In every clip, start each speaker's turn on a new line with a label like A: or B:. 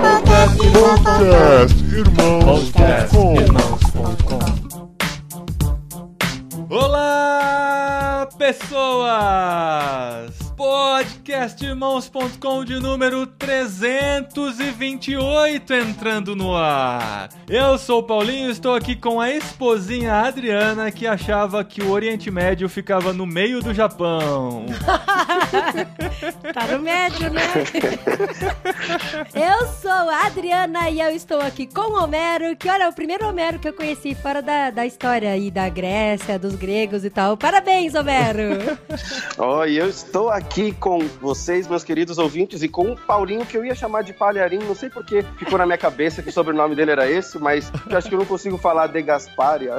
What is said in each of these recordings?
A: Podcast Irmãos.com
B: Olá, pessoas! Podcastirmãos.com de número 328 entrando no ar. Eu sou o Paulinho e estou aqui com a esposinha Adriana que achava que o Oriente Médio ficava no meio do Japão.
C: Tá no médio, né? eu sou a Adriana e eu estou aqui com o Homero, que olha, é o primeiro Homero que eu conheci fora da, da história aí da Grécia, dos gregos e tal. Parabéns, Homero!
D: E eu estou aqui com vocês, meus queridos ouvintes, e com o Paulinho, que eu ia chamar de Palharim, não sei porque ficou na minha cabeça que o sobrenome dele era esse, mas eu acho que eu não consigo falar de Gasparia.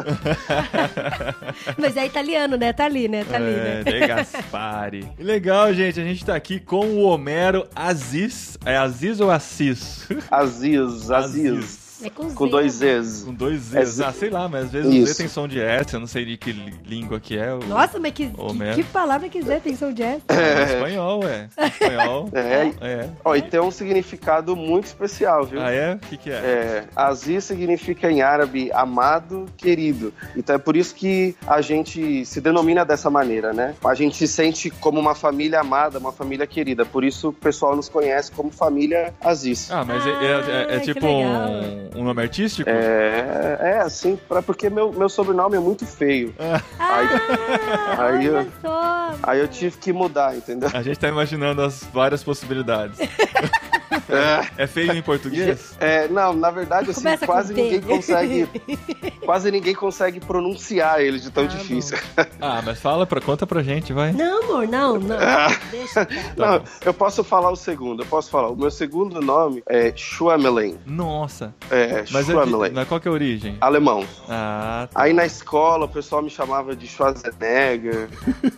C: Mas é italiano, né? Tá ali, né? Tá ali,
B: É,
C: né?
B: De Gaspari. Legal, gente. A gente tá aqui com o Homero Aziz. É Aziz ou Assis?
D: Aziz, Aziz.
C: É com,
D: Com
C: Z,
D: dois
C: né?
D: Z's.
B: Com dois
D: É
B: Z's.
D: Z-
B: Ah, sei lá, mas às vezes o Z
D: Isso.
B: tem som de S, eu não sei de que língua que é. o-
C: Nossa, mas que, que, que palavra que Z tem som de S?
B: É espanhol, é. Espanhol.
D: É,
B: É.
D: ó, e tem um significado muito especial, viu?
B: Ah, é? O que, que é?
D: É, Aziz significa em árabe amado, querido. Então é por isso que a gente se denomina dessa maneira, né? A gente se sente como uma família amada, uma família querida. Por isso o pessoal nos conhece como família Aziz.
B: Ah, mas é, é- é- é
C: Ah,
B: tipo
C: legal.
B: Um, um nome artístico?
D: É, é assim, pra, porque meu, meu sobrenome é muito feio. Aí,
C: Ah,
D: Aí eu- aí eu tive que mudar, entendeu?
B: A gente tá imaginando as várias possibilidades.
D: É,
B: É feio em português?
D: é, não, na verdade, assim,
C: Começa com
D: quase ninguém consegue. quase ninguém consegue pronunciar ele de tão
C: Ah,
D: difícil.
B: Ah, mas fala, pra, conta pra gente, vai.
C: Não, amor, não, não.
D: Ah.
C: Deixa, cara.
D: Não, eu posso falar o segundo, eu posso falar. O meu segundo nome é Schwamelen.
B: Nossa.
D: É,
B: Mas, é
D: Schwamelen.
B: mas qual que é a origem?
D: Alemão.
B: Ah, tá.
D: Aí na escola o pessoal me chamava de Schwarzenegger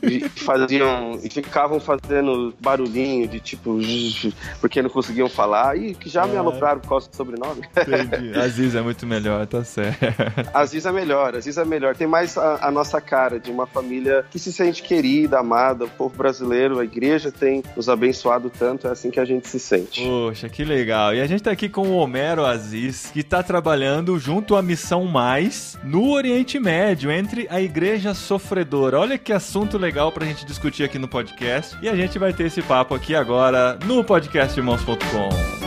D: e faziam e ficavam fazendo barulhinho de tipo porque não conseguiam falar e que já me
B: Ah.
D: alopraram por causa do sobrenome.
B: entendi. Aziz é muito melhor, tá certo.
D: Aziz é melhor, Aziz é melhor. Tem mais a, a nossa cara de uma família que se sente querida, amada. O povo brasileiro, a igreja tem nos abençoado tanto, é assim que a gente se sente.
B: Poxa, que legal. E a gente tá aqui com o Homero Aziz, que tá trabalhando junto à Missão Mais no Oriente Médio, entre a Igreja Sofredora. Olha que assunto legal pra gente discutir aqui no podcast. E a gente vai ter esse papo aqui agora no podcastirmãos.com.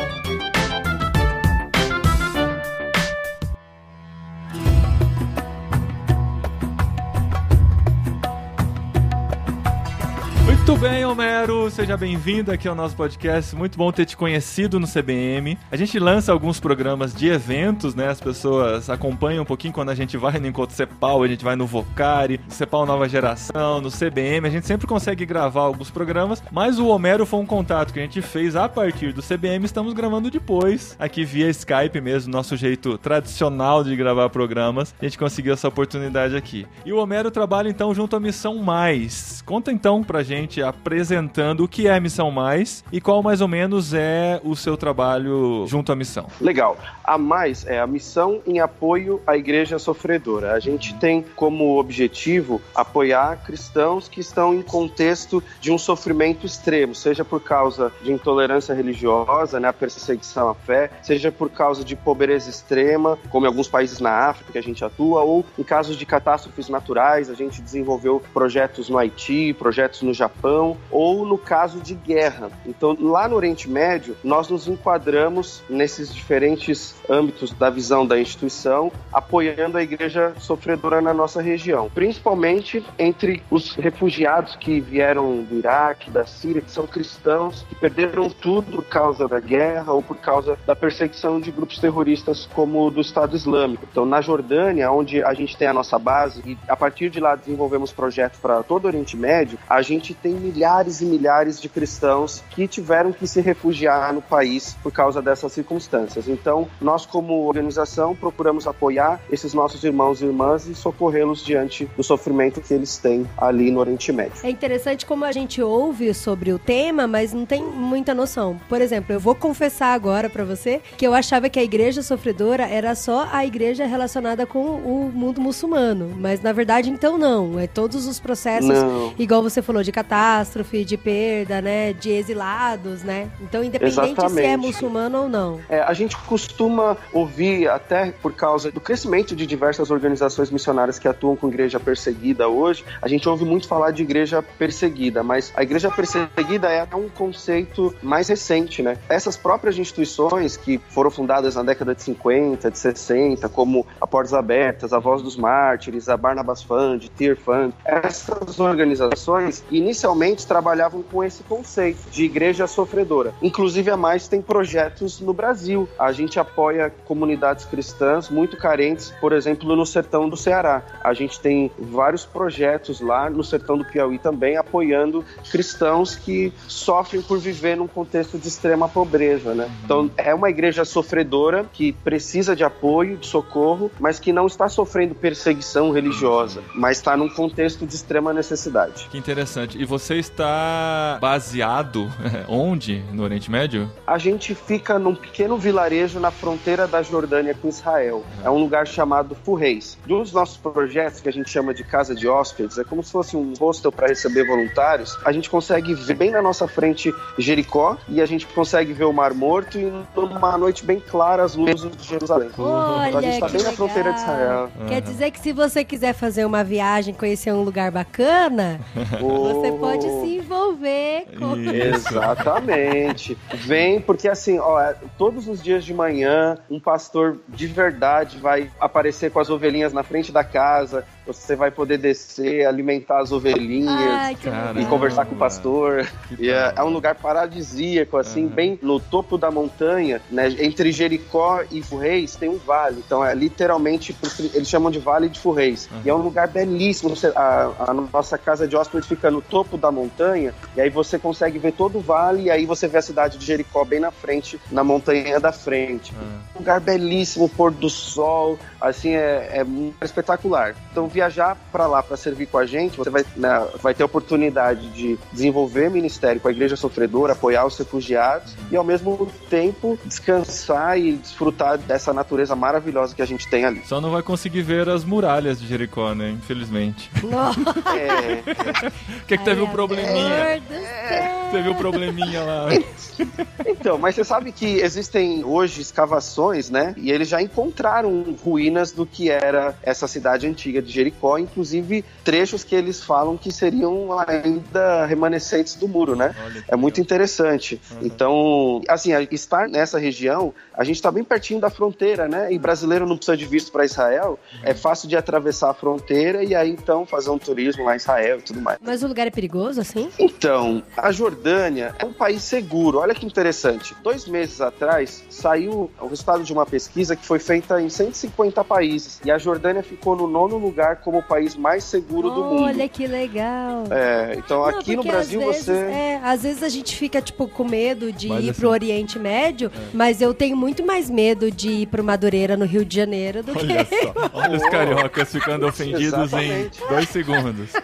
B: Muito bem, Homero, seja bem-vindo aqui ao nosso podcast. Muito bom ter te conhecido no CBM. A gente lança alguns programas de eventos, né? As pessoas acompanham um pouquinho quando a gente vai no Encontro Cepal, a gente vai no Vocari, Cepal Nova Geração, no CBM. A gente sempre consegue gravar alguns programas, mas o Homero foi um contato que a gente fez a partir do CBM. Estamos gravando depois, aqui via Skype mesmo, nosso jeito tradicional de gravar programas. A gente conseguiu essa oportunidade aqui. E o Homero trabalha então junto à Missão Mais. Conta então pra gente, apresentando o que é a Missão Mais e qual mais ou menos é o seu trabalho junto à missão.
D: Legal. A mais é a missão em apoio à igreja sofredora. A gente tem como objetivo apoiar cristãos que estão em contexto de um sofrimento extremo, seja por causa de intolerância religiosa, né, a perseguição à fé, seja por causa de pobreza extrema, como em alguns países na África que a gente atua, ou em casos de catástrofes naturais, a gente desenvolveu projetos no Haiti, projetos no Japão, ou no caso de guerra. Então, lá no Oriente Médio, nós nos enquadramos nesses diferentes âmbitos da visão da instituição, apoiando a igreja sofredora na nossa região, principalmente entre os refugiados que vieram do Iraque, da Síria, que são cristãos, que perderam tudo por causa da guerra ou por causa da perseguição de grupos terroristas como o do Estado Islâmico. Então, na Jordânia, onde a gente tem a nossa base e a partir de lá desenvolvemos projetos para todo o Oriente Médio, a gente tem milhares e milhares de cristãos que tiveram que se refugiar no país por causa dessas circunstâncias. Então, nós como organização procuramos apoiar esses nossos irmãos e irmãs e socorrê-los diante do sofrimento que eles têm ali no Oriente Médio.
C: É interessante como a gente ouve sobre o tema, mas não tem muita noção. Por exemplo, eu vou confessar agora pra você que eu achava que a igreja sofredora era só a igreja relacionada com o mundo muçulmano, mas na verdade então não, é todos os processos
D: Não.
C: igual você falou de catástrofe catástrofe, de perda, né? De exilados, né? Então, independente se é
D: Exatamente.
C: muçulmano ou não.
D: É, a gente costuma ouvir, até por causa do crescimento de diversas organizações missionárias que atuam com igreja perseguida hoje, a gente ouve muito falar de igreja perseguida, mas a igreja perseguida é um conceito mais recente, né? Essas próprias instituições que foram fundadas na década de 50, de 60, como a Portas Abertas, a Voz dos Mártires, a Barnabas Fund, Tear Fund, essas organizações inicialmente trabalhavam com esse conceito de igreja sofredora. Inclusive, a Mais tem projetos no Brasil. A gente apoia comunidades cristãs muito carentes, por exemplo, no sertão do Ceará. A gente tem vários projetos lá no sertão do Piauí também, apoiando cristãos que sofrem por viver num contexto de extrema pobreza, né? Então, é uma igreja sofredora que precisa de apoio, de socorro, mas que não está sofrendo perseguição religiosa, mas está num contexto de extrema necessidade.
B: Que interessante. E você está baseado onde no Oriente Médio?
D: A gente fica num pequeno vilarejo na fronteira da Jordânia com Israel. É um lugar chamado Furreis. Um dos nossos projetos, que a gente chama de Casa de Hóspedes, é como se fosse um hostel para receber voluntários. A gente consegue ver bem na nossa frente Jericó e a gente consegue ver o Mar Morto e numa noite bem clara as luzes de Jerusalém.
C: Olha,
D: Então a gente está bem na fronteira de
C: legal.
D: Israel.
C: Quer dizer que se você quiser fazer uma viagem, conhecer um lugar bacana, você
D: Oh.
C: Pode se envolver com...
B: Isso.
D: Exatamente. Vem, porque assim, ó, é, todos os dias de manhã, um pastor de verdade vai aparecer com as ovelhinhas na frente da casa. Você vai poder descer, alimentar as ovelhinhas.
C: Ai.
D: E conversar com o pastor. E é, é um lugar paradisíaco, assim,
B: Uhum.
D: bem no topo da montanha, né? Entre Jericó e Furreis tem um vale. Então é literalmente, eles chamam de Vale de Furreis.
B: Uhum.
D: E é um lugar belíssimo. A, a nossa casa de hóspede fica no topo da montanha, e aí você consegue ver todo o vale, e aí você vê a cidade de Jericó bem na frente, na montanha da frente.
B: Ah.
D: Um lugar belíssimo, pôr do sol, assim, é, é muito espetacular. Então, viajar para lá para servir com a gente, você vai, né, vai ter a oportunidade de desenvolver ministério com a Igreja Sofredora, apoiar os refugiados e, ao mesmo tempo, descansar e desfrutar dessa natureza maravilhosa que a gente tem ali.
B: Só não vai conseguir ver as muralhas de Jericó, né? Infelizmente.
C: Nossa,
D: É,
B: que, que teve um probleminha?
C: céu.
B: Teve um probleminha lá.
D: Então, mas você sabe que existem hoje escavações, né? E eles já encontraram ruínas do que era essa cidade antiga de Jericó, inclusive trechos que eles falam que seriam ainda remanescentes do muro, né? É muito interessante.
B: Uhum.
D: Então, assim, estar nessa região, a gente está bem pertinho da fronteira, né? E brasileiro não precisa de visto para Israel. É fácil de atravessar a fronteira e aí então fazer um turismo lá em Israel e tudo mais.
C: Mas o lugar é perigoso, assim?
D: Então, a Jordânia é um país seguro. Olha que interessante. Dois meses atrás, saiu o resultado de uma pesquisa que foi feita em 150 países. E a Jordânia ficou no nono lugar como o país mais seguro do mundo.
C: Olha que legal.
D: É, então
C: Não,
D: aqui no Brasil
C: vezes,
D: você.
C: É, às vezes a gente fica, tipo, com medo de
B: Mas
C: ir
B: assim-
C: pro Oriente Médio, mas eu tenho muito mais medo de ir pro Madureira, no Rio de Janeiro, do
B: Olha
C: que...
B: só. Olha os cariocas ficando ofendidos em dois segundos.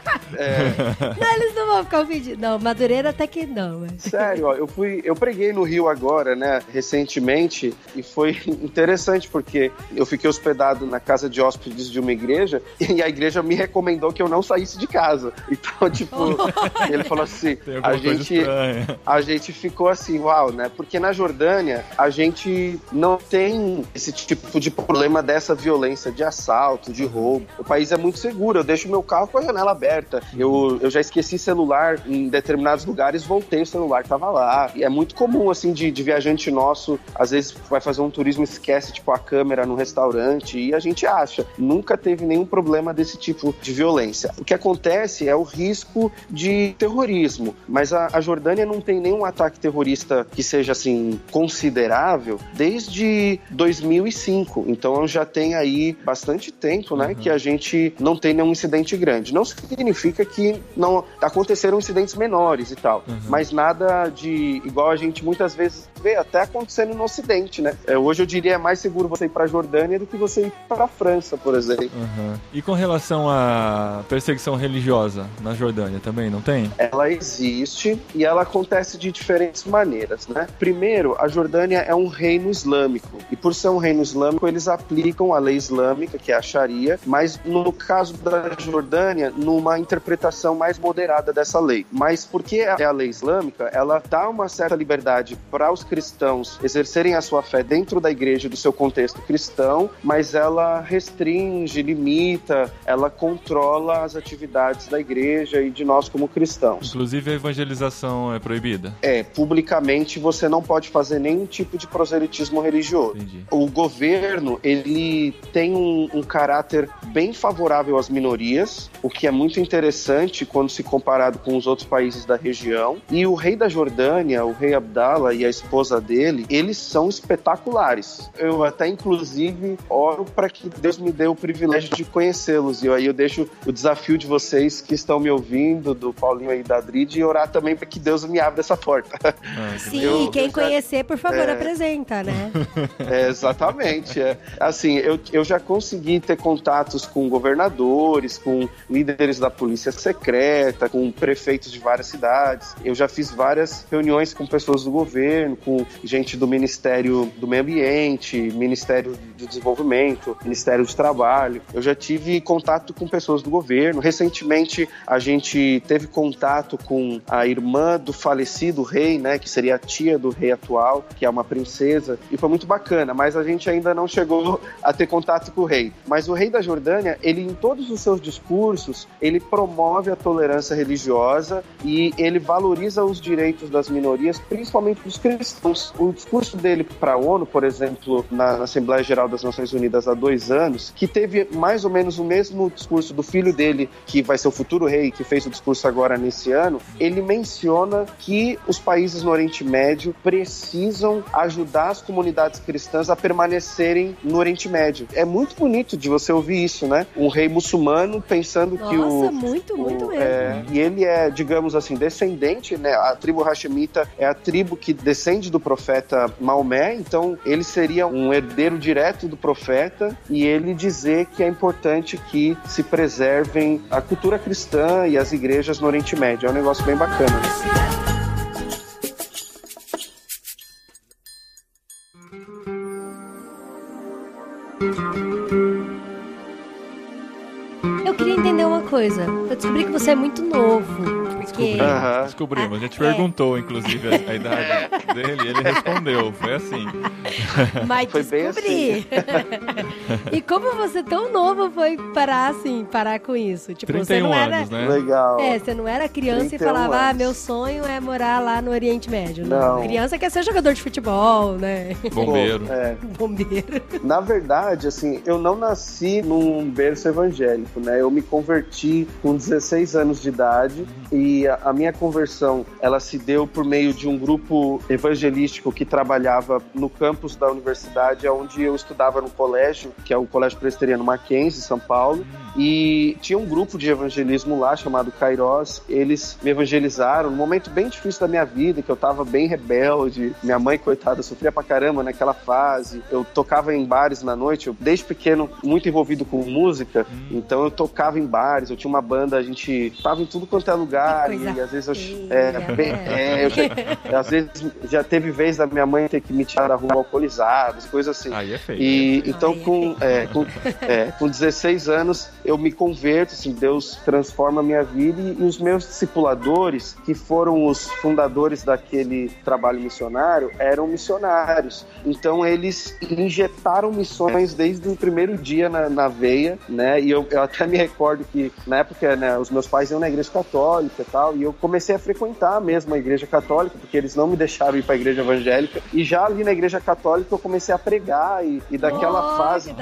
C: Não, eles não vão ficar ofendidos. Não, Madureira até que não, mas...
D: Sério, ó, eu fui, eu preguei no Rio agora, né, recentemente, e foi interessante porque eu fiquei hospedado na casa de hóspedes de uma igreja e a igreja me recomendou que eu não saísse de casa. Então, tipo, ele falou assim, a gente
B: estranha.
D: a gente ficou assim, uau, né? Porque na Jordânia a gente não tem esse tipo de problema dessa violência de assalto, de roubo. O país é muito seguro. Eu deixo meu carro com a janela aberta. Eu, eu já esqueci celular em determinados lugares, voltei, o celular tava lá. E é muito comum, assim, de, de viajante nosso, às vezes vai fazer um turismo, esquece, tipo, a câmera no restaurante e a gente acha. Nunca teve nenhum problema desse tipo de violência. O que acontece é o risco de terrorismo. Mas a, a Jordânia não tem nenhum ataque terrorista que seja, assim, considerável desde 2005. Então já tem aí bastante tempo, né, que a gente não tem nenhum incidente grande. Não significa que não aconteceram incidentes menores e tal, mas nada de igual a gente muitas vezes vê até acontecendo no Ocidente, né? É, hoje eu diria é mais seguro você ir para a Jordânia do que você ir para a França, por exemplo.
B: Uhum. E com relação à perseguição religiosa na Jordânia também, não tem?
D: Ela existe e ela acontece de diferentes maneiras, né? Primeiro, a Jordânia é um reino islâmico e por ser um reino islâmico eles aplicam a lei islâmica, que é a Sharia, mas no caso da Jordânia, numa interpretação mais moderada dessa lei. Mas porque é a lei islâmica, ela dá uma certa liberdade para os cristãos exercerem a sua fé dentro da igreja do seu contexto cristão, mas ela restringe, limita, ela controla as atividades da igreja e de nós como cristãos.
B: Inclusive a evangelização é proibida?
D: É, publicamente você não pode fazer nenhum tipo de proselitismo religioso. Entendi. O governo, ele tem um, um caráter bem favorável às minorias, o que é muito interessante quando se comparado com os outros países da região. E o rei da Jordânia, o rei Abdallah e a esposa dele, eles são espetaculares. Eu até, inclusive, oro para que Deus me dê o privilégio de conhecê-los. E aí eu deixo o desafio de vocês que estão me ouvindo, do Paulinho aí da Adrid, e orar também para que Deus me abra essa porta.
C: Ah, Sim, eu, quem eu já... conhecer, por favor, é... apresenta, né?
D: É, exatamente. É. Assim, eu, eu já consegui ter contatos com governadores, com líderes da polícia secreta, com prefeitos de várias cidades. Eu já fiz várias reuniões com pessoas do governo, com gente do Ministério do Meio Ambiente, Ministério de Desenvolvimento, Ministério de Trabalho. Eu já tive contato com pessoas do governo. Recentemente, a gente teve contato com a irmã do falecido rei, né, que seria a tia do rei atual, que é uma princesa, e foi muito bacana, mas a gente ainda não chegou a ter contato com o rei. Mas o rei da Jordânia, ele em todos os seus discursos, ele promove a tolerância religiosa e ele valoriza os direitos das minorias, principalmente dos cristãos. O discurso dele para a ONU, por exemplo, na, Assembleia Geral das Nações Unidas há dois anos, que teve mais ou menos o mesmo discurso do filho dele, que vai ser o futuro rei, que fez o discurso agora nesse ano, ele menciona que os países no Oriente Médio precisam ajudar as comunidades cristãs a permanecerem no Oriente Médio. É muito bonito de você ouvir isso, né? Um rei muçulmano pensando
C: Nossa,
D: que o.
C: Nossa, muito,
D: o,
C: muito mesmo.
D: É, e ele é, digamos assim, descendente, né? A tribo Hashemita é a tribo que descende do profeta Maomé, então ele seria um herdeiro direto do profeta e ele dizer que é importante que se preservem a cultura cristã e as igrejas no Oriente Médio. É um negócio bem bacana.
C: Eu queria entender uma coisa. Eu descobri que você é muito novo.
B: Descobrimos, descobrimos. A gente é. perguntou, inclusive, a, a idade dele e ele respondeu. Foi assim.
C: Mas foi descobri. Assim. e como você tão novo foi parar assim, parar com isso?
B: Tipo, 31 você não era... anos, né?
D: Legal.
C: É, você não era criança e falava, anos. ah, meu sonho é morar lá no Oriente Médio. Não. Criança quer ser jogador de futebol, né?
B: Bombeiro.
D: É.
C: Bombeiro.
D: Na verdade, assim, eu não nasci num berço evangélico, né? Eu me converti com 16 anos de idade e a, a, minha conversão ela se deu por meio de um grupo evangelístico que trabalhava no campus da universidade onde eu estudava no colégio, que é o Colégio Presbiteriano Mackenzie, São Paulo. E tinha um grupo de evangelismo lá chamado Kairos. Eles me evangelizaram num momento bem difícil da minha vida, que eu tava bem rebelde. Minha mãe, coitada, sofria pra caramba naquela fase. Eu tocava em bares na noite. Eu, desde pequeno, muito envolvido com música. Hum. Então eu tocava em bares. Eu tinha uma banda, a gente tava em tudo quanto é lugar. E às vezes eu. É, bem, é, eu já, às vezes já teve vez da minha mãe ter que me tirar da rua alcoolizado, coisas assim.
B: Aí é feio.
D: E, então, é com, é, com, é, com 16 anos, eu me converto, assim, Deus transforma a minha vida e, e os meus discipuladores, que foram os fundadores daquele trabalho missionário, eram missionários. Então eles injetaram missões desde o primeiro dia na, na veia, né? E eu, eu, até me recordo que na época, né, os meus pais iam na igreja católica e tal, e eu comecei a frequentar mesmo a igreja católica, porque eles não me deixaram ir para a igreja evangélica. E já ali na igreja católica eu comecei a pregar e, e daquela oh, fase,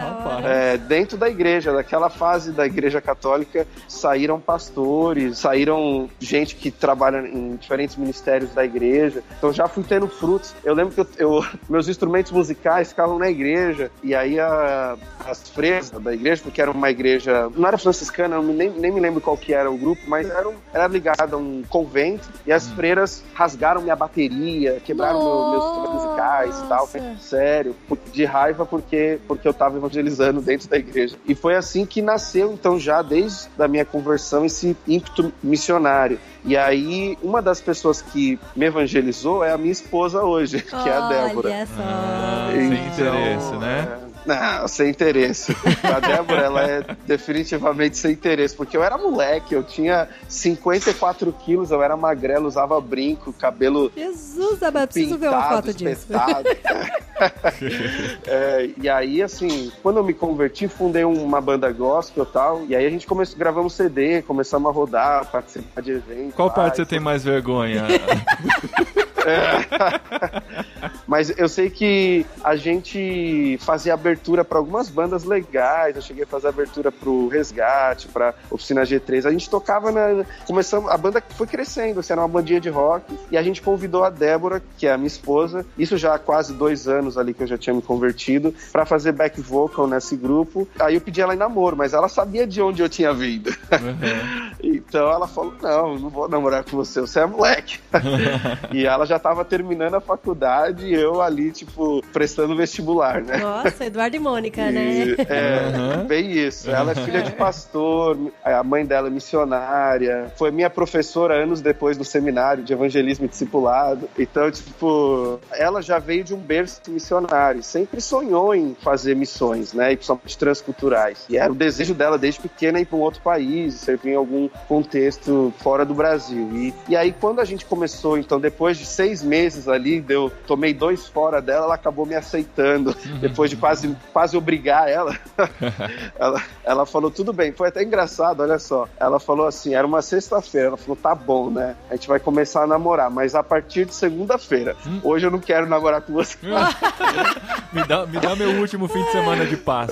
D: é, dentro da igreja, daquela fase da Igreja Católica saíram pastores, saíram gente que trabalha em diferentes ministérios da igreja. Então já fui tendo frutos. Eu lembro que eu, eu, meus instrumentos musicais ficavam na igreja, e aí a, as freiras da igreja, porque era uma igreja, não era franciscana, nem, nem me lembro qual que era o grupo, mas era, um, era ligado a um convento, e as hum. freiras rasgaram minha bateria, quebraram meu, meus instrumentos musicais e tal. Sério, de raiva porque, porque eu estava evangelizando dentro da igreja. E foi assim que nasceu, então, já desde a minha conversão, esse ímpeto missionário. E aí, uma das pessoas que me evangelizou é a minha esposa hoje, que é a Débora.
C: Olha só.
B: Ah, sem então, interesse, né?
D: É... Não, sem interesse. A Débora, ela é definitivamente sem interesse, porque eu era moleque, eu tinha 54 quilos, eu era magrelo, usava brinco, cabelo.
C: Jesus, Abel, preciso ver uma foto
D: espetado. disso. é, e aí, assim, quando eu me converti, fundei uma banda gospel e tal, e aí a gente começou, gravamos CD, começamos a rodar, participar de eventos.
B: Qual parte você tem mais vergonha?
D: É. Mas eu sei que a gente fazia abertura para algumas bandas legais. Eu cheguei a fazer abertura pro Resgate, pra Oficina G3. A gente tocava na. Começamos. A banda foi crescendo, assim, era uma bandinha de rock. E a gente convidou a Débora, que é a minha esposa, isso já há quase dois anos ali que eu já tinha me convertido, para fazer back vocal nesse grupo. Aí eu pedi ela em namoro, mas ela sabia de onde eu tinha vindo. Uhum. então ela falou: não, não vou namorar com você, você é moleque. e ela já estava terminando a faculdade e eu ali, tipo, prestando vestibular, né?
C: Nossa, Eduardo e Mônica, né?
D: É, uhum. bem isso. Ela é filha de pastor, a mãe dela é missionária, foi minha professora anos depois do seminário de evangelismo e discipulado. Então, tipo, ela já veio de um berço missionário, sempre sonhou em fazer missões, né? E principalmente transculturais. E era o desejo dela desde pequena ir para um outro país, servir em algum contexto fora do Brasil. E, e aí, quando a gente começou, então, depois de seis meses ali, deu, tomei dois fora dela, ela acabou me aceitando. Depois de quase, quase obrigar ela, ela, ela falou: tudo bem. Foi até engraçado, olha só. Ela falou assim: era uma sexta-feira. Ela falou: tá bom, né? A gente vai começar a namorar, mas a partir de segunda-feira. Hum. Hoje eu não quero namorar com você.
B: me, dá, me dá meu último fim de semana de paz.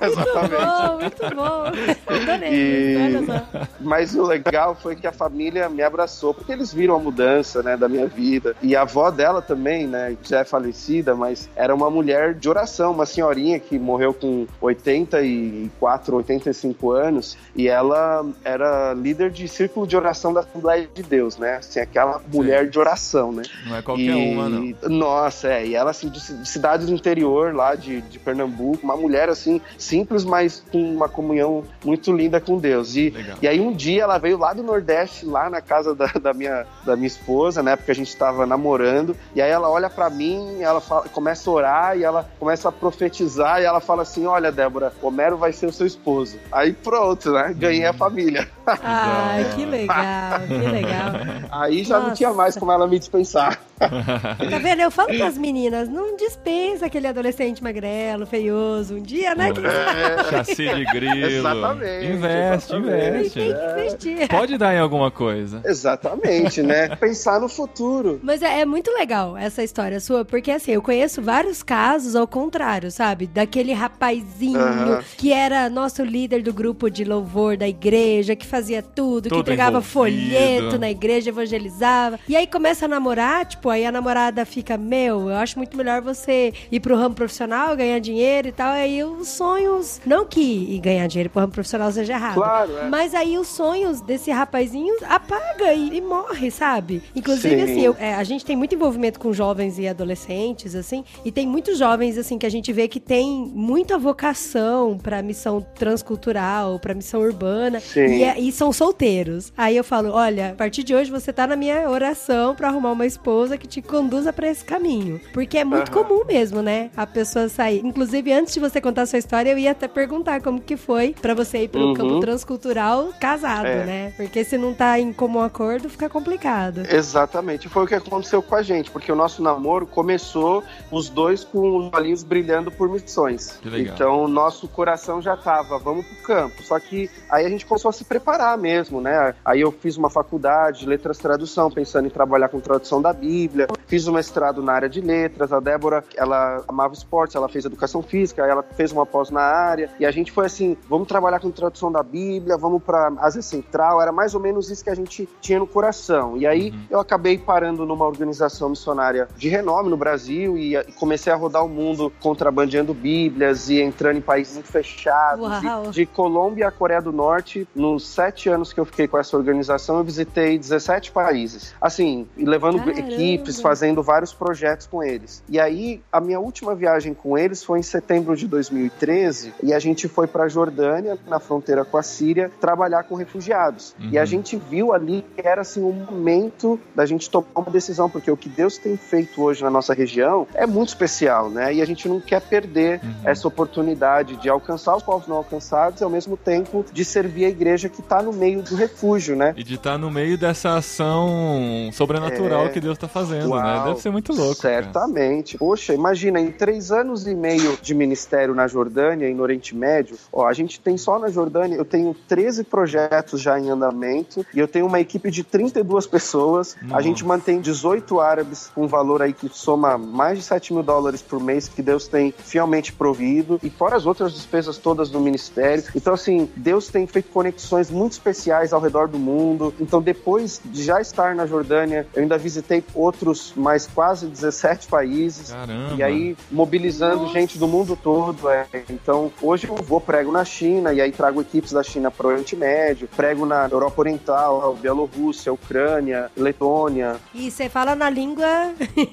D: Exatamente.
C: Muito bom, muito bom. Adorei. E...
D: Mas o legal foi que a família me abraçou, porque eles viram a mudança, né, da minha vida. E a avó dela também, né, já é falecida, mas era uma mulher de oração, uma senhorinha que morreu com 84, 85 anos, e ela era líder de círculo de oração da Assembleia de Deus, né? Assim, aquela mulher Sim. de oração, né?
B: Não é qualquer e... uma, não.
D: Nossa, é. E ela, assim, de cidades do interior lá de, de Pernambuco, uma mulher, assim, simples, mas com uma comunhão muito linda com Deus. E, e aí um dia ela veio lá do Nordeste, lá na casa da, da minha, da minha esposa, na época a gente estava namorando, e aí ela olha para mim, ela fala, começa a orar e ela começa a profetizar e ela fala assim: Olha, Débora, Homero vai ser o seu esposo. Aí pronto, né? Ganhei a família.
C: Ai, que legal, que legal.
D: Aí já Nossa. não tinha mais como ela me dispensar.
C: Tá vendo? Eu falo pras meninas, não dispensa aquele adolescente magrelo, feioso. Um dia, né?
B: É. Chassi de grilo.
D: Exatamente.
B: Investe,
C: exatamente. investe. Tem que investir.
B: Pode dar em alguma coisa.
D: Exatamente, né? Pensar no futuro.
C: Mas é, é, muito legal essa história sua, porque assim, eu conheço vários casos ao contrário, sabe? Daquele rapazinho que era nosso líder do grupo de louvor da igreja, que fazia tudo, tudo que entregava envolvido. folheto na igreja, evangelizava. E aí começa a namorar, tipo, aí a namorada fica, meu, eu acho muito melhor você ir pro ramo profissional, ganhar dinheiro e tal. Aí os sonhos, não que ganhar dinheiro pro ramo profissional seja errado.
D: Claro, é.
C: Mas aí os sonhos desse rapazinho apaga e, e morre, sabe? Inclusive, Sim. assim, eu, é, a gente tem muito envolvimento com jovens e adolescentes, assim, e tem muitos jovens, assim, que a gente vê que tem muita vocação pra missão transcultural, pra missão urbana, e, é, e são solteiros. Aí eu falo, olha, a partir de hoje você tá na minha oração pra arrumar uma esposa que te conduza para esse caminho. Porque é muito uhum. comum mesmo, né? A pessoa sair. Inclusive, antes de você contar a sua história, eu ia até perguntar como que foi para você ir pro uhum. campo transcultural casado, é. né? Porque se não tá em comum acordo, fica complicado.
D: Exatamente. Foi o que aconteceu com a gente, porque o nosso namoro começou os dois com os olhinhos brilhando por missões. Então, o nosso coração já tava, vamos pro campo. Só que aí a gente começou a se preparar preparar mesmo, né? Aí eu fiz uma faculdade de letras e tradução, pensando em trabalhar com tradução da Bíblia. Fiz um mestrado na área de letras. A Débora, ela amava esportes, ela fez educação física, ela fez uma pós na área. E a gente foi assim: vamos trabalhar com tradução da Bíblia, vamos para Ásia Central. Era mais ou menos isso que a gente tinha no coração. E aí uhum. eu acabei parando numa organização missionária de renome no Brasil e, comecei a rodar o mundo contrabandeando Bíblias e entrando em países muito fechados. de Colômbia à Coreia do Norte, nos sete anos que eu fiquei com essa organização, eu visitei 17 países. Assim, levando Caramba. equipes, fazendo vários projetos com eles. E aí, a minha última viagem com eles foi em setembro de 2013 e a gente foi para Jordânia, na fronteira com a Síria, trabalhar com refugiados. Uhum. E a gente viu ali que era assim um momento da gente tomar uma decisão, porque o que Deus tem feito hoje na nossa região é muito especial, né? E a gente não quer perder uhum. essa oportunidade de alcançar os povos não alcançados e ao mesmo tempo de servir a igreja que está no meio do refúgio, né?
B: E de estar tá no meio dessa ação sobrenatural é... que Deus está fazendo, né? Uau, né? Deve ser muito louco.
D: Certamente. Cara. Poxa, imagina, em três anos e meio de ministério na Jordânia e no Oriente Médio, ó, a gente tem só na Jordânia, eu tenho 13 projetos já em andamento e eu tenho uma equipe de 32 pessoas. Nossa. A gente mantém 18 árabes com um valor aí que soma mais de 7 mil dólares por mês que Deus tem fielmente provido e fora as outras despesas todas do ministério. Então, assim, Deus tem feito conexões muito especiais ao redor do mundo. Então, depois de já estar na Jordânia, eu ainda visitei outros mais quase 17 países.
B: Caramba.
D: E aí, mobilizando Nossa. gente do mundo todo. É. Então, hoje eu vou prego na China e aí trago equipes da China para o Oriente Médio, prego na Europa Oriental, Bielorrússia, Ucrânia, Letônia.
C: E você fala na língua.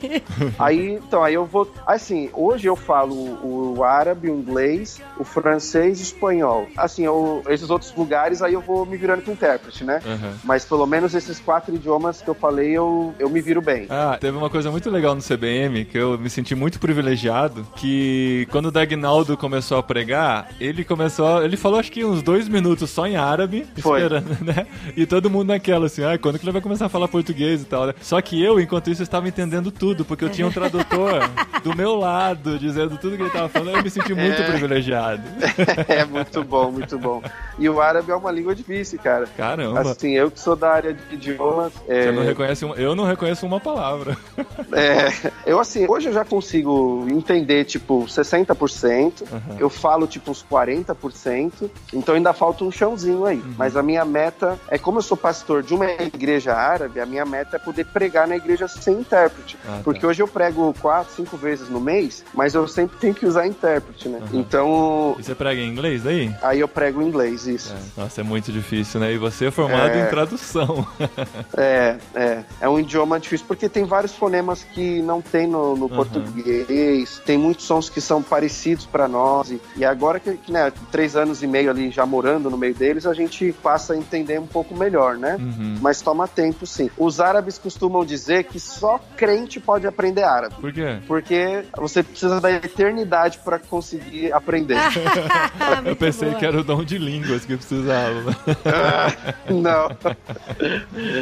D: aí, então, aí eu vou. Assim, hoje eu falo o árabe, o inglês, o francês e o espanhol. Assim, eu, esses outros lugares aí eu vou me virando com intérprete, né? Uhum. Mas pelo menos esses quatro idiomas que eu falei, eu, eu me viro bem.
B: Ah, teve uma coisa muito legal no CBM que eu me senti muito privilegiado, que quando o Dagnaldo começou a pregar, ele começou, ele falou acho que uns dois minutos só em árabe, Foi. esperando, né? E todo mundo naquela assim, ah, quando que ele vai começar a falar português e tal, né? Só que eu, enquanto isso, estava entendendo tudo, porque eu tinha um tradutor do meu lado, dizendo tudo que ele estava falando, eu me senti muito é... privilegiado.
D: é muito bom, muito bom. E o árabe é uma língua difícil, cara.
B: Caramba.
D: Assim, eu que sou da área de idiomas.
B: É... Você não reconhece uma... Eu não reconheço uma palavra.
D: é, eu assim, hoje eu já consigo entender, tipo, 60%. Uhum. Eu falo, tipo, uns 40%. Então ainda falta um chãozinho aí. Uhum. Mas a minha meta é, como eu sou pastor de uma igreja árabe, a minha meta é poder pregar na igreja sem intérprete. Ah, tá. Porque hoje eu prego quatro, cinco vezes no mês, mas eu sempre tenho que usar intérprete, né? Uhum. Então.
B: E você prega em inglês daí?
D: Aí eu prego em inglês, isso.
B: É. Nossa, é muito difícil, né? E você é formado é... em tradução.
D: é, é. É um idioma difícil, porque tem vários fonemas que não tem no, no uhum. português, tem muitos sons que são parecidos para nós. E, e agora que, né, três anos e meio ali já morando no meio deles, a gente passa a entender um pouco melhor, né? Uhum. Mas toma tempo, sim. Os árabes costumam dizer que só crente pode aprender árabe.
B: Por quê?
D: Porque você precisa da eternidade para conseguir aprender.
B: Eu pensei boa. que era o dom de línguas que precisava.
D: não.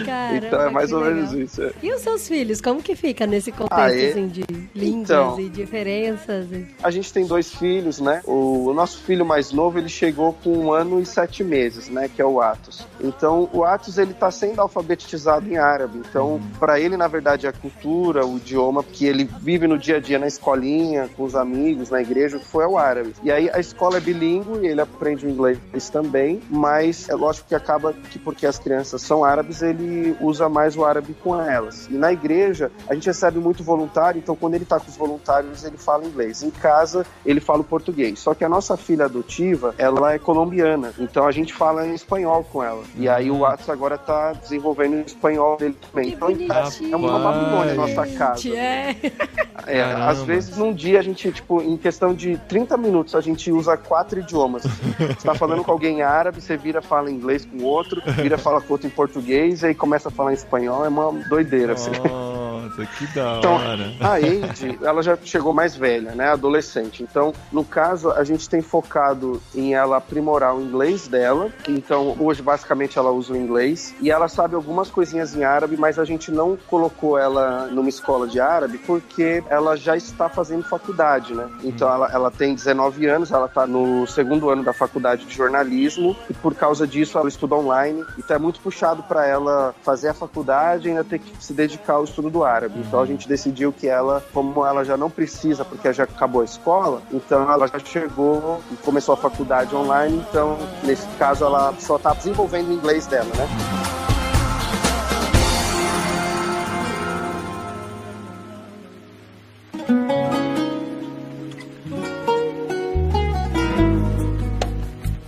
D: Caramba, então é mais ou legal. menos isso. É.
C: E os seus filhos, como que fica nesse contexto ah, é? assim, de línguas então, e diferenças?
D: A gente tem dois filhos, né? O, o, nosso filho mais novo, ele chegou com um ano e sete meses, né? Que é o Atos. Então, o Atos, ele tá sendo alfabetizado em árabe. Então, hum. para ele, na verdade, a cultura, o idioma que ele vive no dia a dia na escolinha, com os amigos, na igreja, foi o árabe. E aí a escola é bilíngue, ele aprende o inglês também, mas é lógico que acaba que porque as crianças são árabes, ele usa mais o árabe com elas. E na igreja, a gente recebe muito voluntário, então quando ele tá com os voluntários, ele fala inglês. Em casa, ele fala o português. Só que a nossa filha adotiva, ela é colombiana, então a gente fala em espanhol com ela. E aí o Atos agora tá desenvolvendo o espanhol dele também.
C: Que então
D: é uma Babilônia a nossa casa.
C: É.
D: é às vezes num dia a gente, tipo, em questão de 30 minutos, a gente usa quatro idiomas. Você tá falando com alguém árabe, você vira fala inglês com outro, vira fala com outro em português, e aí começa a falar em espanhol, é uma doideira, assim.
B: Nossa, Nossa, que da
D: Então,
B: hora.
D: a Eide, ela já chegou mais velha, né? Adolescente. Então, no caso, a gente tem focado em ela aprimorar o inglês dela. Então, hoje, basicamente, ela usa o inglês. E ela sabe algumas coisinhas em árabe, mas a gente não colocou ela numa escola de árabe porque ela já está fazendo faculdade, né? Então, ela, ela tem 19 anos, ela está no segundo ano da faculdade de jornalismo. E por causa disso, ela estuda online. Então, é muito puxado para ela fazer a faculdade e ainda ter que se dedicar ao estudo do árabe. Então, a gente decidiu que ela, como ela já não precisa, porque já acabou a escola, então ela já chegou e começou a faculdade online. Então, nesse caso, ela só está desenvolvendo o inglês dela, né?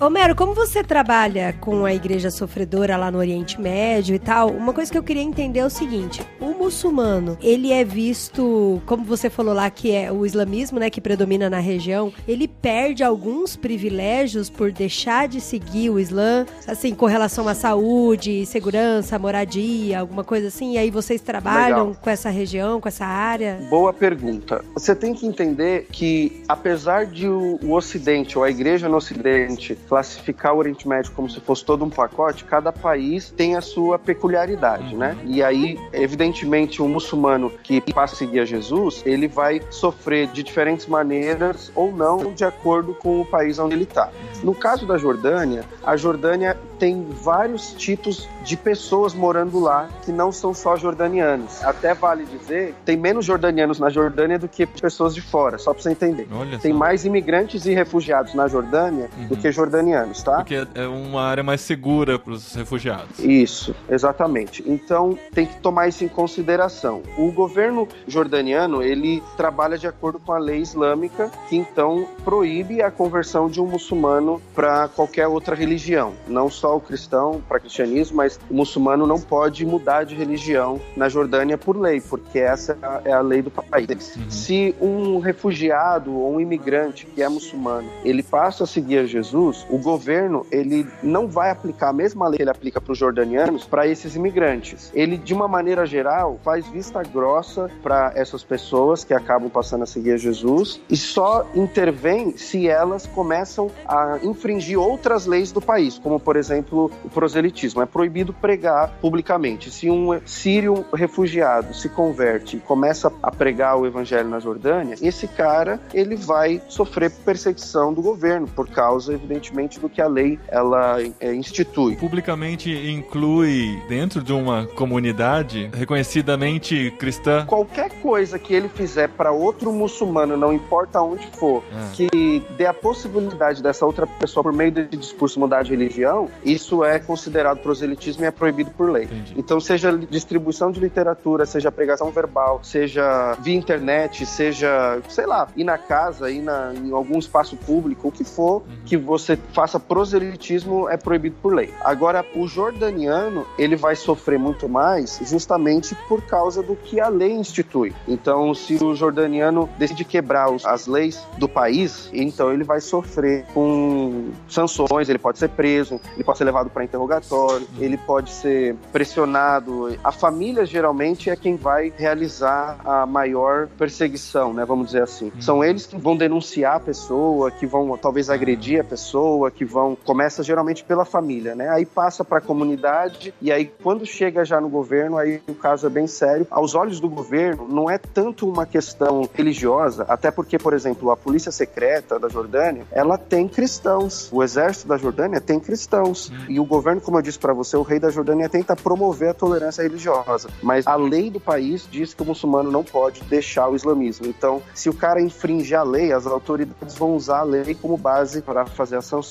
C: Homero, como você trabalha com a igreja sofredora lá no Oriente Médio e tal, uma coisa que eu queria entender é o seguinte: o muçulmano, ele é visto, como você falou lá, que é o islamismo, né, que predomina na região, ele perde alguns privilégios por deixar de seguir o Islã, assim, com relação à saúde, segurança, moradia, alguma coisa assim, e aí vocês trabalham
D: Legal.
C: com essa região, com essa área?
D: Boa pergunta. Você tem que entender que, apesar de o, o Ocidente, ou a igreja no Ocidente, classificar o Oriente Médio como se fosse todo um pacote, cada país tem a sua peculiaridade, né? E aí, evidentemente, um muçulmano que passa a seguir a Jesus, ele vai sofrer de diferentes maneiras ou não, de acordo com o país onde ele está. No caso da Jordânia, a Jordânia tem vários tipos de pessoas morando lá que não são só jordanianos. Até vale dizer, tem menos jordanianos na Jordânia do que pessoas de fora, só para você entender.
B: Olha
D: Tem
B: só.
D: mais imigrantes e refugiados na Jordânia do que jordanianos, tá?
B: Porque é uma área mais segura para os refugiados.
D: Isso, exatamente. Então tem que tomar isso em consideração. O governo jordaniano ele trabalha de acordo com a lei islâmica, que então proíbe a conversão de um muçulmano para qualquer outra religião, não só o cristão para cristianismo, mas o muçulmano não pode mudar de religião na Jordânia por lei, porque essa é a- é a lei do país.
B: Uhum.
D: Se um refugiado ou um imigrante que é muçulmano, ele passa a seguir a Jesus, o governo ele não vai aplicar a mesma lei que ele aplica para os jordanianos para esses imigrantes. Ele, de uma maneira geral, faz vista grossa para essas pessoas que acabam passando a seguir a Jesus e só intervém se elas começam a infringir outras leis do país, como por exemplo o proselitismo. É proibido pregar publicamente. Se um sírio refugiado se converte e começa a pregar o evangelho na Jordânia, esse cara ele vai sofrer perseguição do governo por causa, evidentemente, do que a lei ela é, institui.
B: Publicamente inclui dentro de uma comunidade reconhecidamente cristã.
D: Qualquer coisa que ele fizer para outro muçulmano, não importa onde for,
B: Ah.
D: que dê a possibilidade dessa outra pessoa, por meio desse discurso, mudar de religião, isso é considerado proselitismo e é proibido por lei.
B: Entendi.
D: Então, seja distribuição de literatura, seja pregação verbal, seja via internet, seja, sei lá, ir na casa, ir na, em algum espaço público, o que for, que você faça proselitismo é proibido por lei. Agora, o jordaniano, ele vai sofrer muito mais justamente por causa do que a lei institui. Então, se o jordaniano decide quebrar as leis do país, então ele vai sofrer com sanções, ele pode ser preso, ele pode ser levado para interrogatório, ele pode ser pressionado. A família geralmente é quem vai realizar a maior perseguição, né? Vamos dizer assim. São eles que vão denunciar a pessoa, que vão talvez agredir a pessoa, que vão começa geralmente pela família, né? Aí passa para a comunidade e aí quando chega já no governo, aí o caso é bem sério. Aos olhos do governo, não é tanto uma questão religiosa, até porque, por exemplo, a polícia secreta da Jordânia, ela tem cristãos. O exército da Jordânia tem cristãos. E o governo, como eu disse para você, o rei da Jordânia tenta promover a tolerância religiosa. Mas a lei do país diz que o muçulmano não pode deixar o islamismo. Então, se o cara infringir a lei, as autoridades vão usar a lei como base para fazer as sanções,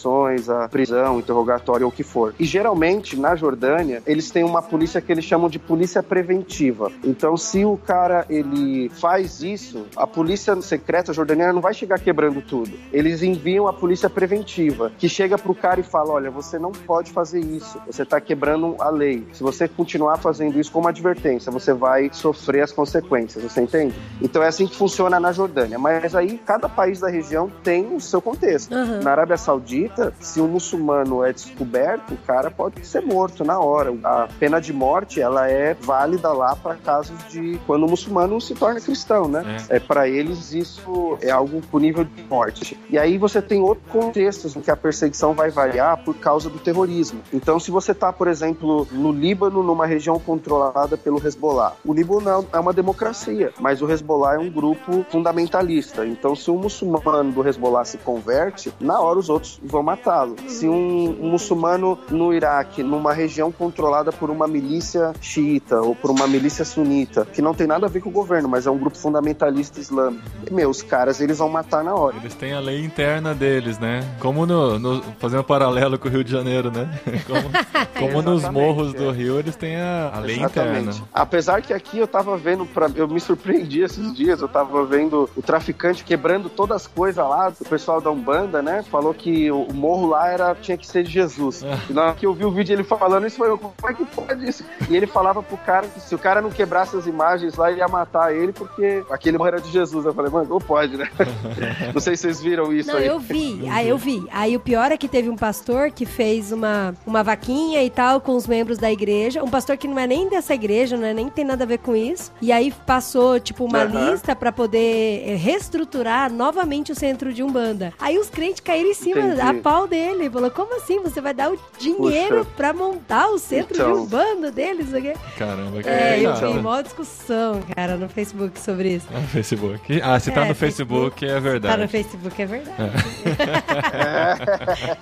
D: a prisão, interrogatório ou o que for. E geralmente, na Jordânia, eles têm uma polícia que eles chamam de polícia preventiva. Então, se o cara ele faz isso, a polícia secreta jordaniana não vai chegar quebrando tudo. Eles enviam a polícia preventiva, que chega pro cara e fala: olha, você não pode fazer isso. Você está quebrando a lei. Se você continuar fazendo isso como advertência, você vai sofrer as consequências, você entende? Então é assim que funciona na Jordânia. Mas aí cada país da região tem o seu contexto.
C: Uhum.
D: Na Arábia Saudita, se um muçulmano é descoberto, o cara pode ser morto na hora. A pena de morte, ela é válida lá para casos de quando o muçulmano se torna cristão, né? É, para eles isso é algo punível de morte. E aí você tem outros contextos em que a perseguição vai variar por causa do terrorismo. Então, se você está, por exemplo, no Líbano, numa região controlada pelo Hezbollah, o Líbano é uma democracia, mas o Hezbollah é um grupo fundamentalista. Então, se um muçulmano do Hezbollah se converte, na hora os outros vão matá-lo. Se um, um muçulmano no Iraque, numa região controlada por uma milícia xiita ou por uma milícia sunita, que não tem nada a ver com o governo, mas é um grupo fundamentalista islâmico, meu, os caras eles vão matar na hora.
B: Eles têm a lei interna deles, né? Como no, no fazendo um paralelo com o Rio de Janeiro, né? Como, como nos morros do Rio, eles têm a, a lei
D: Exatamente.
B: interna.
D: Apesar que aqui eu tava vendo, pra, eu me surpreendi esses dias, eu tava vendo o traficante quebrando todas as coisas lá, o pessoal da Umbanda, né? Falou que o, o morro lá era, tinha que ser de Jesus. E na hora que eu vi o vídeo ele falando isso, foi como é que pode isso? E ele falava pro cara que se o cara não quebrasse as imagens lá, ele ia matar ele porque aquele morro era de Jesus. Eu falei, mano, não pode, né? não sei se vocês viram isso
C: Não,
D: aí.
C: eu vi. Aí eu vi. Aí o pior é que teve um pastor que fez uma, uma vaquinha e tal com os membros da igreja. Um pastor que não é nem dessa igreja, não é nem tem nada a ver com isso. E aí passou, tipo, uma
D: Aham.
C: lista pra poder eh, reestruturar novamente o centro de Umbanda. Aí os crentes caíram em cima,
D: Entendi.
C: A pau dele. Falou, como assim? Você vai dar o dinheiro
D: Puxa.
C: pra montar o centro de
D: Então.
C: Umbanda deles? Não sei o quê.
B: Caramba, que
C: É, eu vi mó discussão, cara, no Facebook sobre isso.
B: No Facebook. Ah, se tá
C: É,
B: no Facebook, é verdade.
C: Tá no Facebook, é verdade.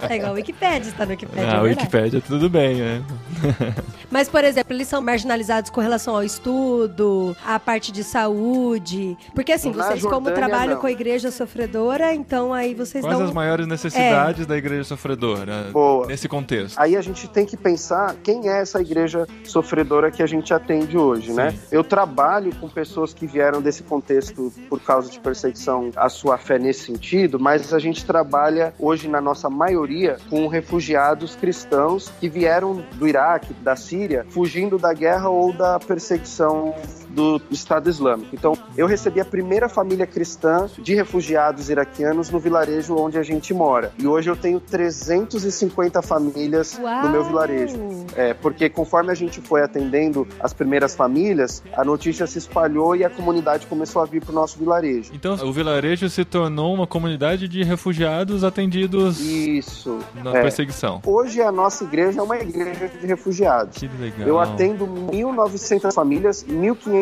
C: É, igual o Wikipedia, tá no Wikipedia.
B: Ah,
C: é
B: a
C: verdade.
B: Wikipédia, tudo bem, né?
C: Mas, por exemplo, eles são marginalizados com relação ao estudo, à parte de saúde. Porque, assim,
D: Na
C: vocês, como
D: Jordânia,
C: trabalham
D: não.
C: com a igreja sofredora, então aí vocês
B: Quais
C: dão.
B: as maiores necessidades da igreja sofredora
D: Boa.
B: nesse contexto?
D: Aí a gente tem que pensar quem é essa igreja sofredora que a gente atende hoje, né? Eu trabalho com pessoas que vieram desse contexto por causa de perseguição à sua fé nesse sentido, mas a gente trabalha hoje na nossa maioria com refugiados cristãos que vieram do Iraque, da Síria, fugindo da guerra ou da perseguição do Estado Islâmico. Então, eu recebi a primeira família cristã de refugiados iraquianos no vilarejo onde a gente mora. E hoje eu tenho 350 famílias
C: Uau!
D: no meu vilarejo. É, porque conforme a gente foi atendendo as primeiras famílias, a notícia se espalhou e a comunidade começou a vir para o nosso vilarejo.
B: Então, o vilarejo se tornou uma comunidade de refugiados atendidos
D: Isso.
B: na
D: É.
B: perseguição.
D: Hoje a nossa igreja é uma igreja de refugiados.
B: Que legal.
D: Eu atendo 1.900 famílias,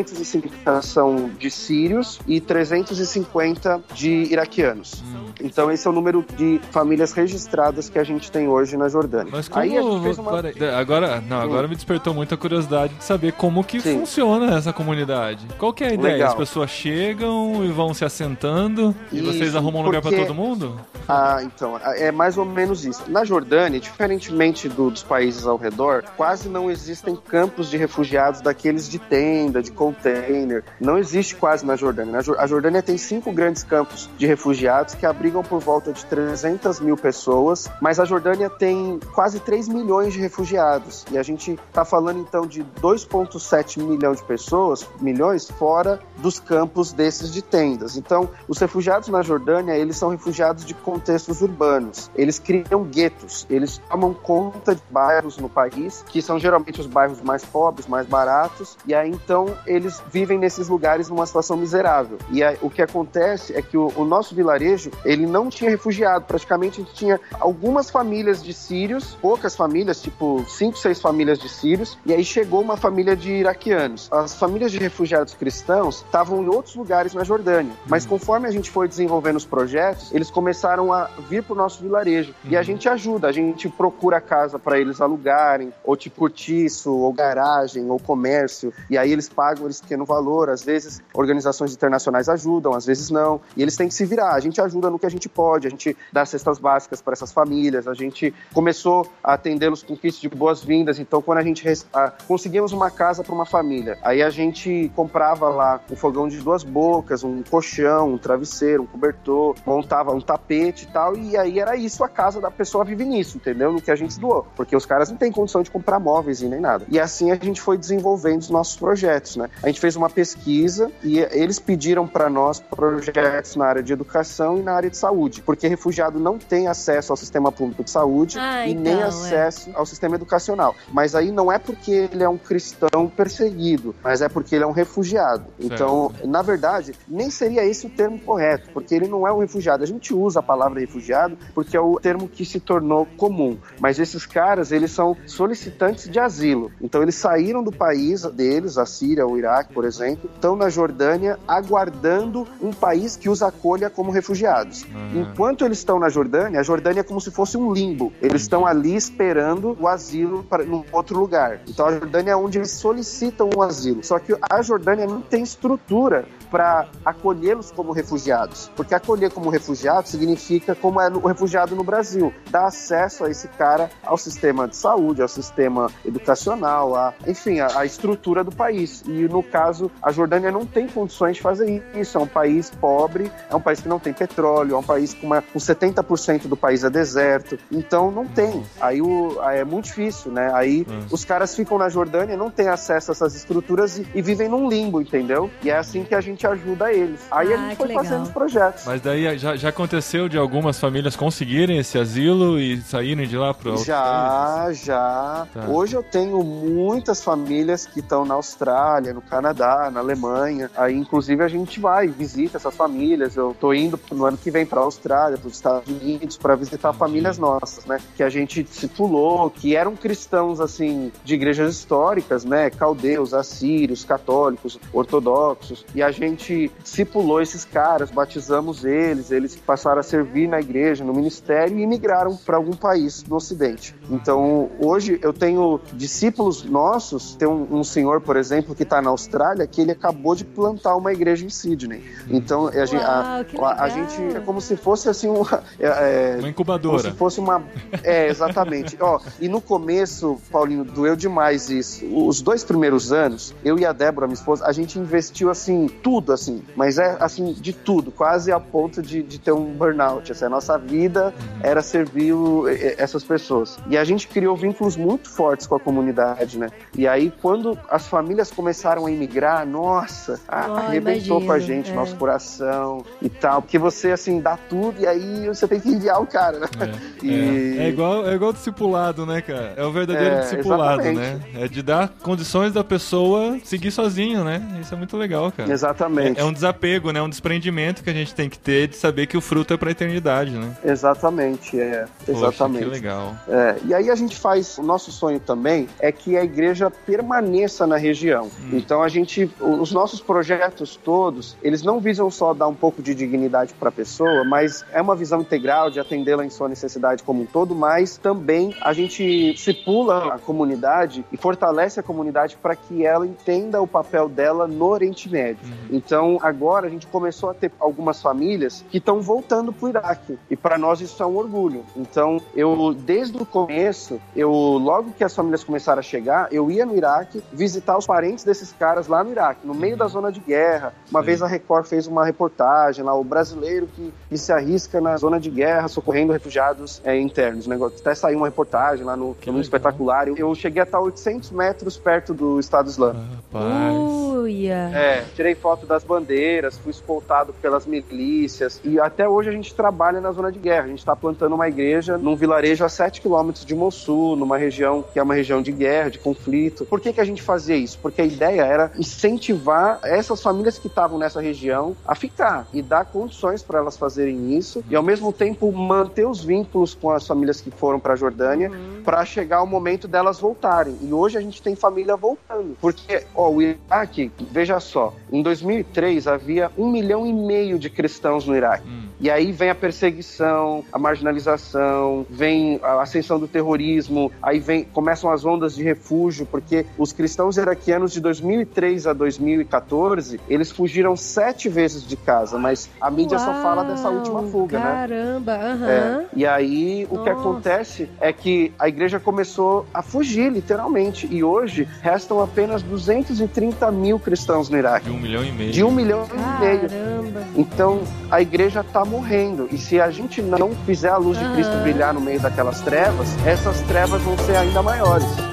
D: 1.550 são de sírios e 350 de iraquianos.
B: Hum.
D: Então esse é o número de famílias registradas que a gente tem hoje na Jordânia.
B: Mas como...
D: Aí a gente fez uma...
B: Agora, não, agora me despertou muita curiosidade de saber como que
D: Sim.
B: funciona essa comunidade. Qual que é a ideia?
D: Legal.
B: As pessoas chegam e vão se assentando e vocês arrumam um lugar
D: porque-
B: todo mundo?
D: Ah, então, é mais ou menos isso. Na Jordânia, diferentemente do- dos países ao redor, quase não existem campos de refugiados daqueles de tenda, de container. Não existe quase na Jordânia. A Jordânia tem cinco grandes campos de refugiados que abrigam por volta de 300 mil pessoas, mas a Jordânia tem quase 3 milhões de refugiados. E a gente está falando então de 2,7 milhão de pessoas, milhões, fora dos campos desses de tendas. Então, os refugiados na Jordânia, eles são refugiados de contextos urbanos. Eles criam guetos, eles tomam conta de bairros no país, que são geralmente os bairros mais pobres, mais baratos, e aí então eles vivem nesses lugares numa situação miserável. E aí, o que acontece é que o, o nosso vilarejo, ele não tinha refugiado, praticamente a gente tinha algumas famílias de sírios, poucas famílias, tipo cinco, seis famílias de sírios, e aí chegou uma família de iraquianos. As famílias de refugiados cristãos estavam em outros lugares na Jordânia, mas conforme a gente foi desenvolvendo os projetos, eles começaram a vir para o nosso vilarejo. E a gente ajuda, a gente procura casa para eles alugarem, ou tipo cortiço, ou garagem, ou comércio, e aí eles pagam eles pequeno valor, às vezes organizações internacionais ajudam, às vezes não, e eles têm que se virar. A gente ajuda no que a gente pode, a gente dá cestas básicas para essas famílias, a gente começou a atendê-los com kits de boas-vindas, então quando a gente ah, conseguimos uma casa para uma família, aí a gente comprava lá um fogão de duas bocas, um colchão, um travesseiro, um cobertor, montava um tapete e tal, e aí era isso, a casa da pessoa vive nisso, entendeu? No que a gente doou, porque os caras não têm condição de comprar móveis e nem nada. E assim a gente foi desenvolvendo os nossos projetos, né? A gente fez uma pesquisa e eles pediram para nós projetos na área de educação e na área de saúde, porque refugiado não tem acesso ao sistema público de saúde
C: Ah,
D: e
C: então,
D: nem
C: é.
D: acesso ao sistema educacional. Mas aí não é porque ele é um cristão perseguido, mas é porque ele é um refugiado. Então, na verdade, nem seria esse o termo correto, porque ele não é um refugiado. A gente usa a palavra refugiado porque é o termo que se tornou comum. Mas esses caras, eles são solicitantes de asilo. Então, eles saíram do país deles, a Síria, o Iraque, por exemplo, estão na Jordânia aguardando um país que os acolha como refugiados. Enquanto eles estão na Jordânia, a Jordânia é como se fosse um limbo. Eles estão ali esperando o asilo para num outro lugar. Então a Jordânia é onde eles solicitam o asilo. Só que a Jordânia não tem estrutura para acolhê-los como refugiados. Porque acolher como refugiado significa como é o refugiado no Brasil, dar acesso a esse cara ao sistema de saúde, ao sistema educacional, a, enfim, a, a estrutura do país. E no caso, a Jordânia não tem condições de fazer isso. É um país pobre, é um país que não tem petróleo, é um país com, uma, com 70% do país é deserto. Então não tem. Aí, o, aí é muito difícil, né? Aí os caras ficam na Jordânia, não têm acesso a essas estruturas e, e vivem num limbo, entendeu? E é assim que a gente ajuda eles. Aí a
C: Ah,
D: gente
C: que
D: foi
C: legal.
D: fazendo os projetos.
B: Mas daí já, já aconteceu de algumas famílias conseguirem esse asilo e saírem de lá para outros países?
D: Já, já.
B: Tá.
D: Hoje eu tenho muitas famílias que estão na Austrália, no Canadá, na Alemanha. Aí, inclusive, a gente vai, visita essas famílias. Eu tô indo no ano que vem para a Austrália, para os Estados Unidos, para visitar famílias nossas, né? Que a gente discipulou, que eram cristãos, assim, de igrejas históricas, né? Caldeus, assírios, católicos, ortodoxos. E a gente discipulou esses caras, batizamos eles, eles passaram a servir na igreja, no ministério e migraram para algum país do Ocidente. Então, hoje eu tenho discípulos nossos, tem um, um senhor, por exemplo, que está na Austrália, que ele acabou de plantar uma igreja em Sydney. Então, a, gente- a-
C: Uau,
D: a- a
C: legal.
D: gente como se fosse assim uma, é, é,
B: Uma
D: como
B: incubadora.
D: se fosse uma. É, exatamente. Ó, e no começo, Paulinho, doeu demais isso. Os dois primeiros anos, eu e a Débora, minha esposa, a gente investiu assim, tudo assim, mas é assim, de tudo, quase a ponto de, de ter um burnout. Assim, a nossa vida era servir o- essas pessoas. E a gente criou vínculos muito fortes com a comunidade, né? E aí, quando as famílias começaram a imigrar, nossa,
C: Ah,
D: arrebentou com a
C: imagino,
D: gente,
C: é.
D: nosso coração e tal. Porque você, assim, dá tudo e aí você tem que enviar o cara, né?
B: É.
D: E-
B: É, é igual, é igual discipulado, né, cara? É o verdadeiro
D: É,
B: discipulado,
D: exatamente.
B: né? É de dar condições da pessoa seguir sozinho, né? Isso é muito legal, cara.
D: Exatamente.
B: É, é um desapego, né? Um desprendimento que a gente tem que ter de saber que o fruto é pra eternidade, né?
D: Exatamente, é.
B: Poxa,
D: Exatamente.
B: que legal.
D: É, e aí a gente faz, o nosso sonho também é que a igreja permaneça na região. Então a gente, os nossos projetos todos, eles não visam só dar um pouco de dignidade para a pessoa, mas é uma visão integral de atendê-la em sua necessidade como um todo, mas também a gente discipula a comunidade e fortalece a comunidade para que ela entenda o papel dela no Oriente Médio. Então agora a gente começou a ter algumas famílias que estão voltando para o Iraque e para nós isso é um orgulho. Então eu desde o começo, eu logo que as famílias começaram a chegar, eu ia no Iraque visitar os parentes desses caras lá no Iraque, no meio da zona de guerra. Uma
B: Sim.
D: vez a Record fez uma reportagem lá, o brasileiro que, que se arrisca na zona de guerra socorrendo refugiados é, internos. Negócio. Até saiu uma reportagem lá no,
B: Que
D: no espetacular. Eu, eu cheguei a estar 800 metros perto do Estado Islâmico.
B: Rapaz.
C: Uia.
D: É, tirei foto das bandeiras, fui escoltado pelas milícias e até hoje a gente trabalha na zona de guerra. A gente está plantando uma igreja num vilarejo a 7 quilômetros de Mossul, numa região que é uma região de guerra, de conflito. Por que, que a gente fazia isso? Porque a ideia era incentivar essas famílias que estavam nessa região a ficar e dar condições para elas fazerem isso e ao mesmo tempo manter os vínculos com as famílias que foram para a Jordânia para chegar o momento delas voltarem. E hoje a gente tem família voltando. Porque, ó, o Iraque, veja só, em 2003 havia um milhão e meio de cristãos no Iraque.
B: Hum.
D: E aí vem a perseguição, a marginalização, vem a ascensão do terrorismo, aí vem começam as ondas de refúgio, porque os cristãos iraquianos de 2003 a 2014, eles fugiram sete vezes de casa, mas a mídia só fala dessa última fuga, né?
C: Caramba, aham.
D: É, e aí o que
C: Nossa.
D: acontece é que a igreja começou a fugir, literalmente. E hoje restam apenas 230 mil cristãos no Iraque.
B: De um milhão e meio.
D: De um milhão e meio.
C: Caramba.
D: Então a igreja está morrendo. E se a gente não fizer a luz de Cristo brilhar no meio daquelas trevas, essas trevas vão ser ainda maiores.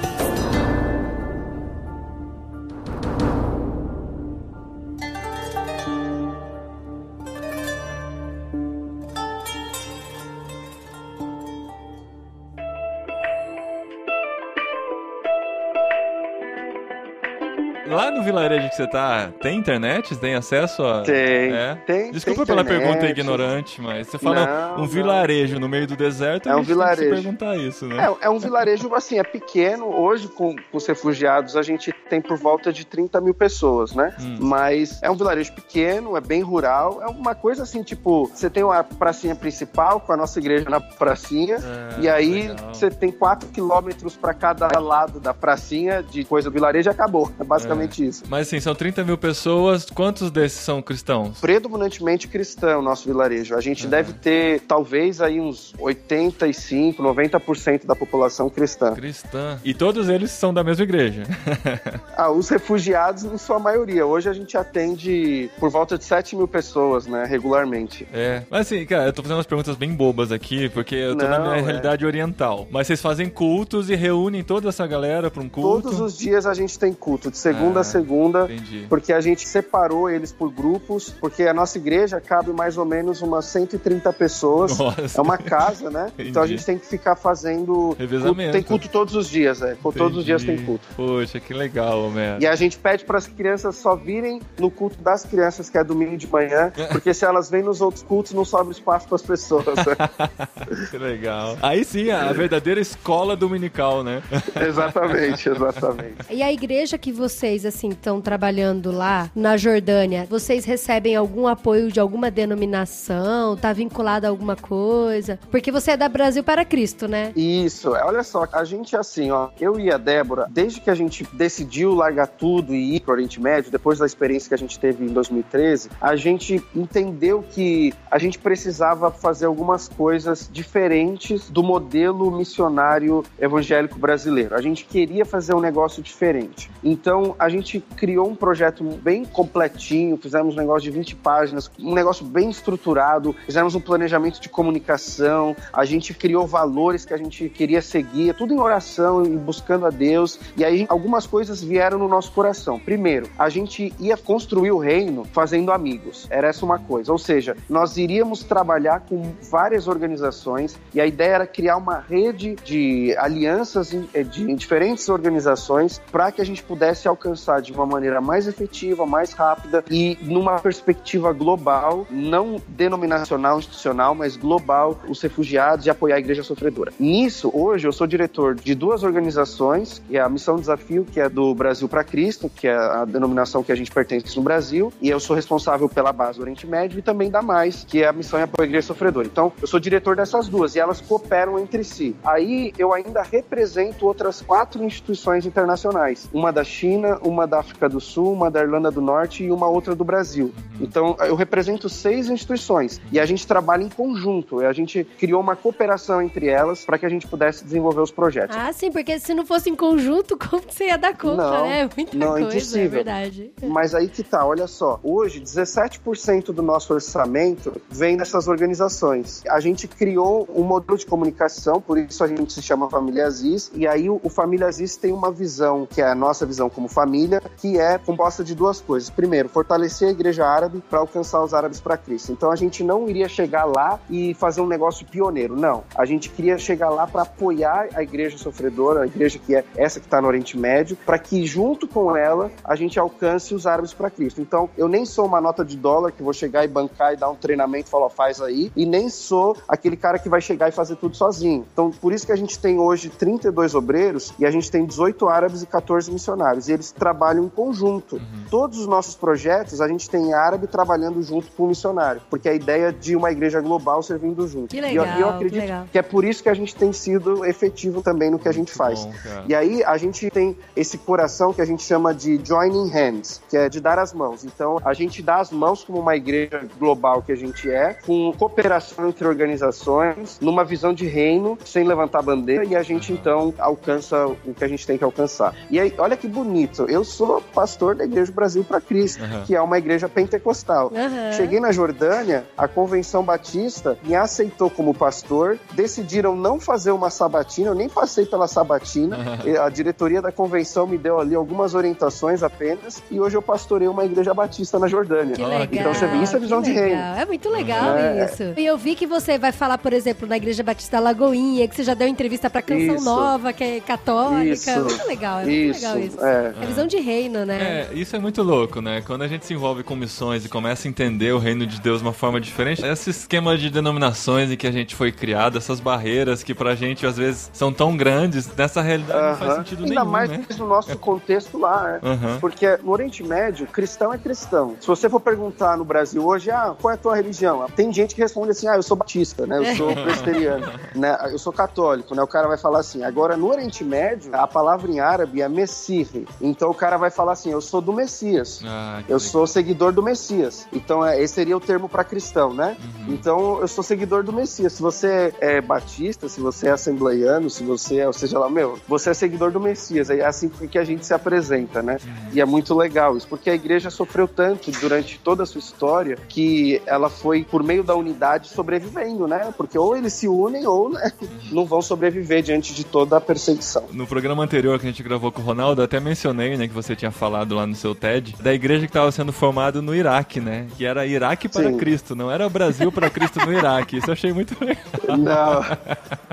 B: Que você tá, tem internet? Tem acesso a.
D: Tem,
B: É?
D: tem.
B: Desculpa
D: tem
B: pela
D: internet.
B: pergunta ignorante, mas você fala
D: Não,
B: um
D: não.
B: vilarejo no meio do deserto,
D: É um
B: que
D: vilarejo.
B: perguntar isso, né?
D: É, é um vilarejo, assim, é pequeno. Hoje, com, com os refugiados, a gente tem por volta de 30 mil pessoas, né?
B: Hum.
D: Mas é um vilarejo pequeno, é bem rural. É uma coisa assim, tipo, você tem uma pracinha principal com a nossa igreja na pracinha.
B: É,
D: e aí
B: legal.
D: você tem 4 quilômetros para cada lado da pracinha de coisa do vilarejo e acabou. É basicamente isso.
B: Mas assim, são 30 mil pessoas, quantos desses são cristãos?
D: Predominantemente cristão, nosso vilarejo. A gente deve ter, talvez, aí uns 85, 90% da população cristã.
B: Cristã. E todos eles são da mesma igreja.
D: Ah, os refugiados, em sua maioria. Hoje a gente atende por volta de 7 mil pessoas, né, regularmente.
B: É. Mas assim, cara, eu tô fazendo umas perguntas bem bobas aqui, porque eu tô na
D: Não,
B: minha
D: é.
B: realidade oriental. Mas vocês fazem cultos e reúnem toda essa galera pra um culto?
D: Todos os dias a gente tem culto, de segunda
B: Ah,
D: a segunda.
B: Entendi.
D: Porque a gente separou eles por grupos, porque a nossa igreja cabe mais ou menos umas 130 pessoas.
B: Nossa.
D: É uma casa, né? Então a
B: Entendi.
D: gente tem que ficar fazendo.
B: Revezamento.
D: Culto. Tem culto todos os dias, é. Todos os dias tem
B: Entendi.
D: culto.
B: Poxa, que legal, Homero.
D: E a gente pede para as crianças só virem no culto das crianças, que é domingo de manhã, porque se elas vêm nos outros cultos, não sobra espaço para as pessoas.
B: Que legal. Aí sim, a verdadeira escola dominical, né?
D: exatamente, exatamente.
C: E a igreja que vocês, assim, estão trabalhando lá na Jordânia, vocês recebem algum apoio de alguma denominação? Tá vinculado a alguma coisa? Porque você é da Brasil para Cristo, né?
D: Isso, é, olha só, a gente assim, ó, eu e a Débora, desde que a gente decidiu largar tudo e ir pro Oriente Médio, depois da experiência que a gente teve em 2013, a gente entendeu que a gente precisava fazer algumas coisas diferentes do modelo missionário evangélico brasileiro. A gente queria fazer um negócio diferente. Então, a gente criou um projeto bem completinho, fizemos um negócio de 20 páginas, um negócio bem estruturado, fizemos um planejamento de comunicação, a gente criou valores que a gente queria seguir, tudo em oração e buscando a Deus. E aí algumas coisas vieram no nosso coração. Primeiro, a gente ia construir o reino fazendo amigos. Era essa uma coisa. Ou seja, nós iríamos trabalhar com várias organizações e a ideia era criar uma rede de alianças eh, de diferentes organizações para que a gente pudesse alcançar de uma maneira mais efetiva, mais rápida e numa perspectiva global, não denominacional, institucional, mas global, os refugiados e apoiar a igreja sofredora. Nisso, hoje, eu sou diretor de duas organizações, que é a Missão Desafio, que é do Brasil para Cristo, que é a denominação que a gente pertence no Brasil, e eu sou responsável pela base do Oriente Médio e também da Mais, que é a Missão e Apoio à Igreja Sofredora. Então, eu sou diretor dessas duas e elas cooperam entre si. Aí, eu ainda represento outras quatro instituições internacionais, uma da China, uma da África do Sul, uma da Irlanda do Norte e uma outra do Brasil. Então, eu represento seis instituições e a gente trabalha em conjunto. A gente criou uma cooperação entre elas para que a gente pudesse desenvolver os projetos.
C: Ah, sim, porque se não fosse em conjunto, como você ia dar conta,
D: Não,
C: né? Muita
D: não, é
C: coisa, é
D: impossível.
C: verdade.
D: Mas aí que tá, olha só. Hoje, 17% do nosso orçamento vem dessas organizações. A gente criou um modelo de comunicação, por isso a gente se chama Família Aziz. E aí o, o Família Aziz tem uma visão, que é a nossa visão como família, que é composta de duas coisas. Primeiro, fortalecer a igreja árabe para alcançar os árabes para Cristo. Então a gente não iria chegar lá e fazer um negócio pioneiro, não. A gente queria chegar lá para apoiar a igreja sofredora, a igreja que é essa que está no Oriente Médio, para que junto com ela a gente alcance os árabes para Cristo. Então eu nem sou uma nota de dólar que vou chegar e bancar e dar um treinamento e falar, faz aí, e nem sou aquele cara que vai chegar e fazer tudo sozinho. Então por isso que a gente tem hoje 32 obreiros e a gente tem 18 árabes e 14 missionários, e eles trabalham em conjunto. Todos os nossos projetos a gente tem árabe trabalhando junto com o missionário, porque a ideia de uma igreja global servindo junto.
C: Que
D: E eu-
C: legal,
D: e eu,
C: que
D: acredito
C: legal.
D: que é por isso que a gente tem sido efetivo também no que a gente faz.
B: Bom.
D: E aí a gente tem esse oração que a gente chama de joining hands, que é de dar as mãos. Então, a gente dá as mãos como uma igreja global que a gente é, com cooperação entre organizações, numa visão de reino, sem levantar bandeira, e a gente então alcança o que a gente tem que alcançar. E aí, olha que bonito, eu sou pastor da Igreja Brasil para Cristo,
B: Uhum.
D: que é uma igreja pentecostal.
C: Aham.
D: Cheguei na Jordânia, a Convenção Batista me aceitou como pastor, decidiram não fazer uma sabatina, eu nem passei pela sabatina, E a diretoria da convenção me deu ali algumas orientações apenas, e hoje eu pastorei uma igreja batista na Jordânia.
C: Que legal.
D: Então você vê, isso é visão de reino.
C: É muito legal
D: É.
C: isso. E eu vi que você vai falar, por exemplo, na Igreja Batista Lagoinha, que você já deu entrevista pra Canção
D: Isso.
C: Nova, que é católica.
D: Isso.
C: Muito legal, é muito
D: Isso,
C: legal isso.
D: é.
C: É visão de reino, né?
B: É, isso é muito louco, né? Quando a gente se envolve com missões e começa a entender o reino de Deus de uma forma diferente, esse esquema de denominações em que a gente foi criado, essas barreiras que pra gente às vezes são tão grandes, nessa realidade não faz sentido
D: Ainda
B: nenhum,
D: mais
B: né?
D: no nosso contexto lá, né?
B: Aham.
D: Porque no Oriente Médio, cristão é cristão. Se você for perguntar no Brasil hoje, ah, qual é a tua religião? Tem gente que responde assim, ah, eu sou batista, né? Eu sou presbiteriano, né? Eu sou católico, né? O cara vai falar assim. Agora, no Oriente Médio, a palavra em árabe é Messih. Então o cara vai falar assim, eu sou do Messias.
B: Ah,
D: Eu
B: legal.
D: sou seguidor do Messias. Então, é, esse seria o termo para cristão, né?
B: Uhum.
D: Então, eu sou seguidor do Messias. Se você é batista, se você é assembleiano, se você é, ou seja lá, meu, você é seguidor do Messias. É assim que a gente se apresenta, né? E é muito legal isso, porque a igreja sofreu tanto durante toda a sua história que ela foi, por meio da unidade, sobrevivendo, né? Porque ou eles se unem ou né, não vão sobreviver diante de toda a perseguição.
B: No programa anterior que a gente gravou com o Ronaldo, até mencionei, né, que você tinha falado lá no seu TED, da igreja que estava sendo formada no Iraque, né? Que era Iraque para
D: Sim.
B: Cristo, não era Brasil para Cristo no Iraque. Isso eu achei muito legal.
D: Não.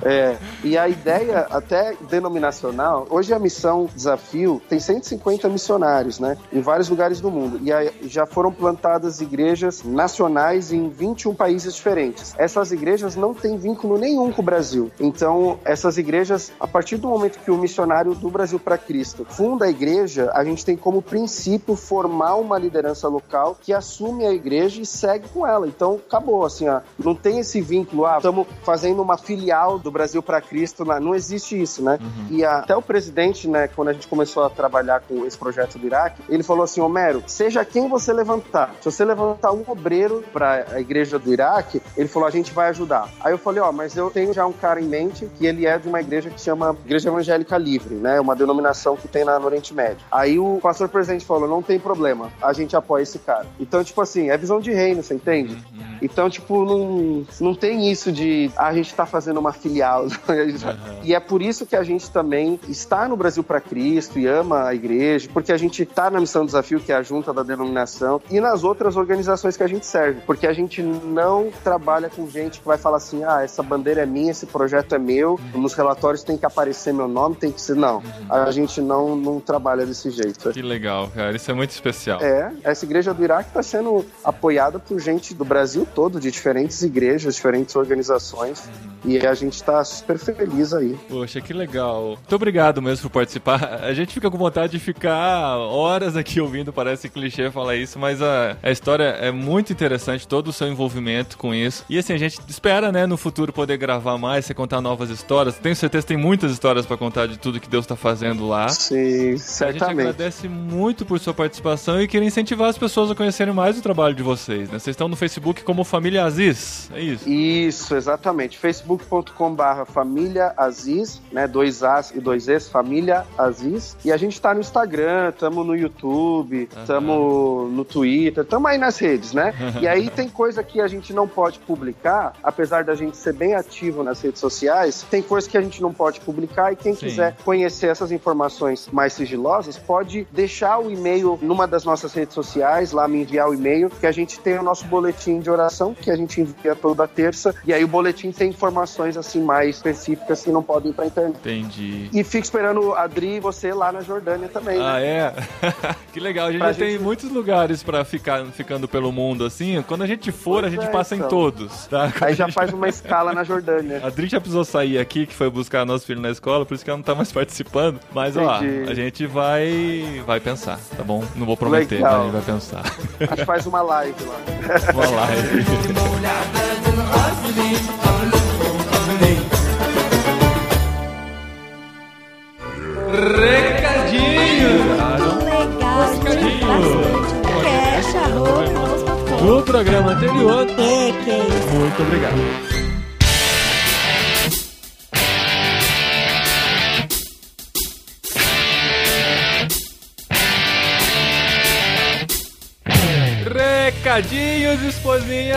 D: É, e a ideia até denominacional, hoje a missão Desafio tem 150 missionários, né, em vários lugares do mundo. E aí já foram plantadas igrejas nacionais em 21 países diferentes. Essas igrejas não têm vínculo nenhum com o Brasil. Então, essas igrejas, a partir do momento que o missionário do Brasil para Cristo funda a igreja, a gente tem como princípio formar uma liderança local que assume a igreja e segue com ela. Então, acabou, assim, ó, não tem esse vínculo, ah, estamos fazendo uma filial do Brasil para Cristo, lá. não existe isso, né? E a- até o presidente, né, quando a gente começou a trabalhar com esse projeto do Iraque, ele falou assim, Homero, seja quem você levantar, se você levantar um obreiro para a igreja do Iraque, ele falou, a gente vai ajudar. Aí eu falei, ó, mas eu tenho já um cara em mente que ele é de uma igreja que chama Igreja Evangélica Livre, né, uma denominação que tem lá no Oriente Médio. Aí o pastor presidente falou, não tem problema, a gente apoia esse cara. Então, tipo assim, é visão de reino, você entende? Então, tipo, não, não tem isso de ah, a gente tá fazendo uma filial. E é por isso que a gente também está no Brasil para Cristo e ama a igreja, porque a gente tá na Missão Desafio, que é a junta da denominação, e nas outras organizações que a gente serve, porque a gente não trabalha com gente que vai falar assim: ah, essa bandeira é minha, esse projeto é meu, nos relatórios tem que aparecer meu nome, tem que ser. Não, a gente não, não trabalha desse jeito.
B: Que legal, cara. Isso é muito especial.
D: É, essa igreja do Iraque está sendo apoiada por gente do Brasil todo, de diferentes igrejas, diferentes organizações, e a gente está super feliz aí.
B: Poxa, que legal. Muito obrigado mesmo por participar. A gente fica com vontade de ficar horas aqui ouvindo, parece clichê falar isso, mas a, a história é muito interessante, todo o seu envolvimento com isso. E assim, a gente espera, né, no futuro poder gravar mais, você contar novas histórias. Tenho certeza que tem muitas histórias pra contar de tudo que Deus tá fazendo lá.
D: Sim,
B: A gente
D: certamente.
B: agradece muito por sua participação e queria incentivar as pessoas a conhecerem mais o trabalho de vocês, né? Vocês estão no Facebook como Família Aziz, é isso?
D: Isso, exatamente. facebook.com/barra família Aziz, né? Dois As e dois Es, família Aziz. E a gente tá no Instagram, tamo no YouTube, tamo no Twitter, tamo aí nas redes, né? E aí tem coisa que a gente não pode publicar, apesar da gente ser bem ativo nas redes sociais, tem coisa que a gente não pode publicar e quem
B: Sim.
D: quiser conhecer essas informações mais sigilosas pode deixar o e-mail numa das nossas redes sociais, lá me enviar o e-mail, que a gente tem o nosso boletim de oração, que a gente envia toda terça, e aí o boletim tem informações assim mais específicas que não podem ir pra internet.
B: Entendi.
D: E fico esperando Adri e você lá na Jordânia também,
B: Ah,
D: né?
B: é? que legal. A gente
D: Pra
B: já tem
D: gente-
B: muitos lugares pra ficar ficando pelo mundo assim. Quando a gente for, a
D: Pois
B: gente
D: é,
B: passa em
D: então.
B: todos, tá? Quando
D: Aí
B: a
D: já
B: gente-
D: faz uma escala na Jordânia.
B: A Adri já precisou sair aqui, que foi buscar nosso filho na escola, por isso que ela não tá mais participando. Mas, ó,
D: Entendi.
B: a gente vai vai pensar, tá bom? Não vou prometer,
D: Legal.
B: mas a gente vai pensar.
D: A gente faz uma live lá.
B: Recadinho! Muito legal, Recadinho. bastante cash, programa anterior.
C: É, que. É
B: muito obrigado. Recadinhos, esposinha!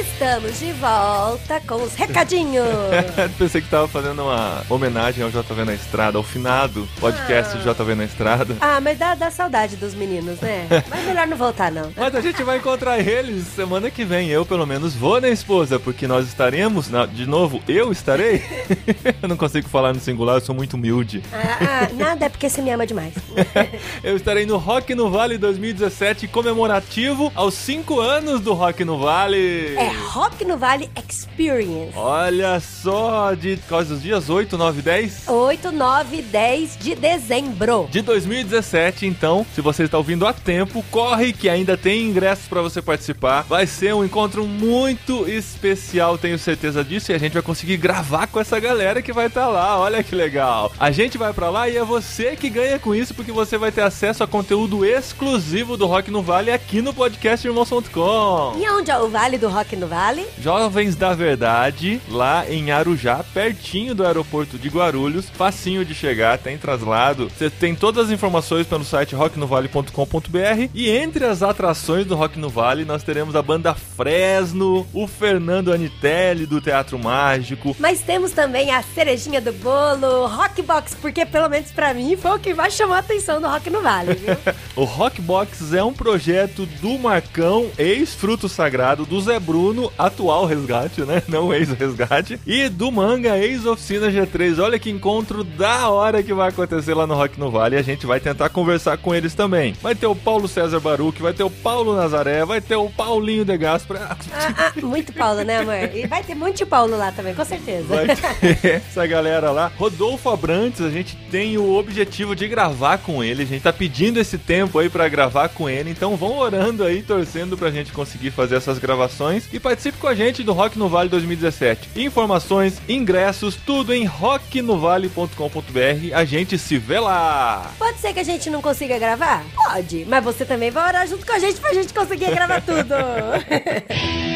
C: Estamos de volta com os recadinhos.
B: Pensei que tava fazendo uma homenagem ao JV na Estrada, ao finado podcast do JV na Estrada.
C: ah, mas dá, dá saudade dos meninos, né? Mas melhor não voltar, não.
B: Mas a gente vai encontrar eles semana que vem. Eu, pelo menos, vou, né, esposa? Porque nós estaremos. na- de novo, eu estarei? eu não consigo falar no singular, eu sou muito humilde.
C: Ah, ah, nada é porque você me ama demais.
B: Eu estarei no Rock no Vale 2017, comemorativo aos 5 anos do Rock no Vale.
C: É Rock no Vale Experience.
B: Olha só, de quais os dias? 8, 9, 10?
C: 8, 9, 10 de dezembro.
B: De 2017, então, se você está ouvindo a tempo, corre que ainda tem ingressos para você participar. Vai ser um encontro muito especial, tenho certeza disso, e a gente vai conseguir gravar com essa galera que vai estar lá. Olha que legal. A gente vai para lá e é você que ganha com isso, porque você vai ter acesso a conteúdo exclusivo do Rock no Vale aqui no podcast irmãos.com.
C: E onde é o Vale do Rock no Vale?
B: Jovens da Verdade, lá em Arujá, pertinho do aeroporto de Guarulhos, facinho de chegar, tem traslado. Você tem todas as informações pelo site rocknovale.com.br e entre as atrações do Rock no Vale nós teremos a banda Fresno, o Fernando Anitelli do Teatro Mágico.
C: Mas temos também a cerejinha do bolo, Rockbox, porque pelo menos pra mim foi o que mais chamou a atenção do Rock no Vale, viu?
B: O Rockbox é um projeto do Marcão, ex-fruto sagrado, do Zé Bruno, atual resgate, né? Não ex-resgate, e do Manga, ex-oficina G3. Olha que encontro da hora que vai acontecer lá no Rock no Vale e a gente vai tentar conversar com eles também. Vai ter o Paulo César Baruch, vai ter o Paulo Nazaré, vai ter o Paulinho de Gaspar.
C: Ah, ah, muito Paulo, né, amor? E vai ter muito Paulo lá também, com certeza.
B: Vai ter essa galera lá. Rodolfo Abrantes, a gente tem o objetivo de gravar com ele. A gente tá pedindo esse tempo aí pra gravar com ele. Então vão orando aí, torcendo pra gente conseguir fazer essas gravações. E participe com a gente do Rock no Vale 2017. Informações, ingressos, tudo em rocknovale.com.br. A gente se vê lá.
C: Pode ser que a gente não consiga gravar? Pode, mas você também vai orar junto com a gente pra gente conseguir gravar tudo.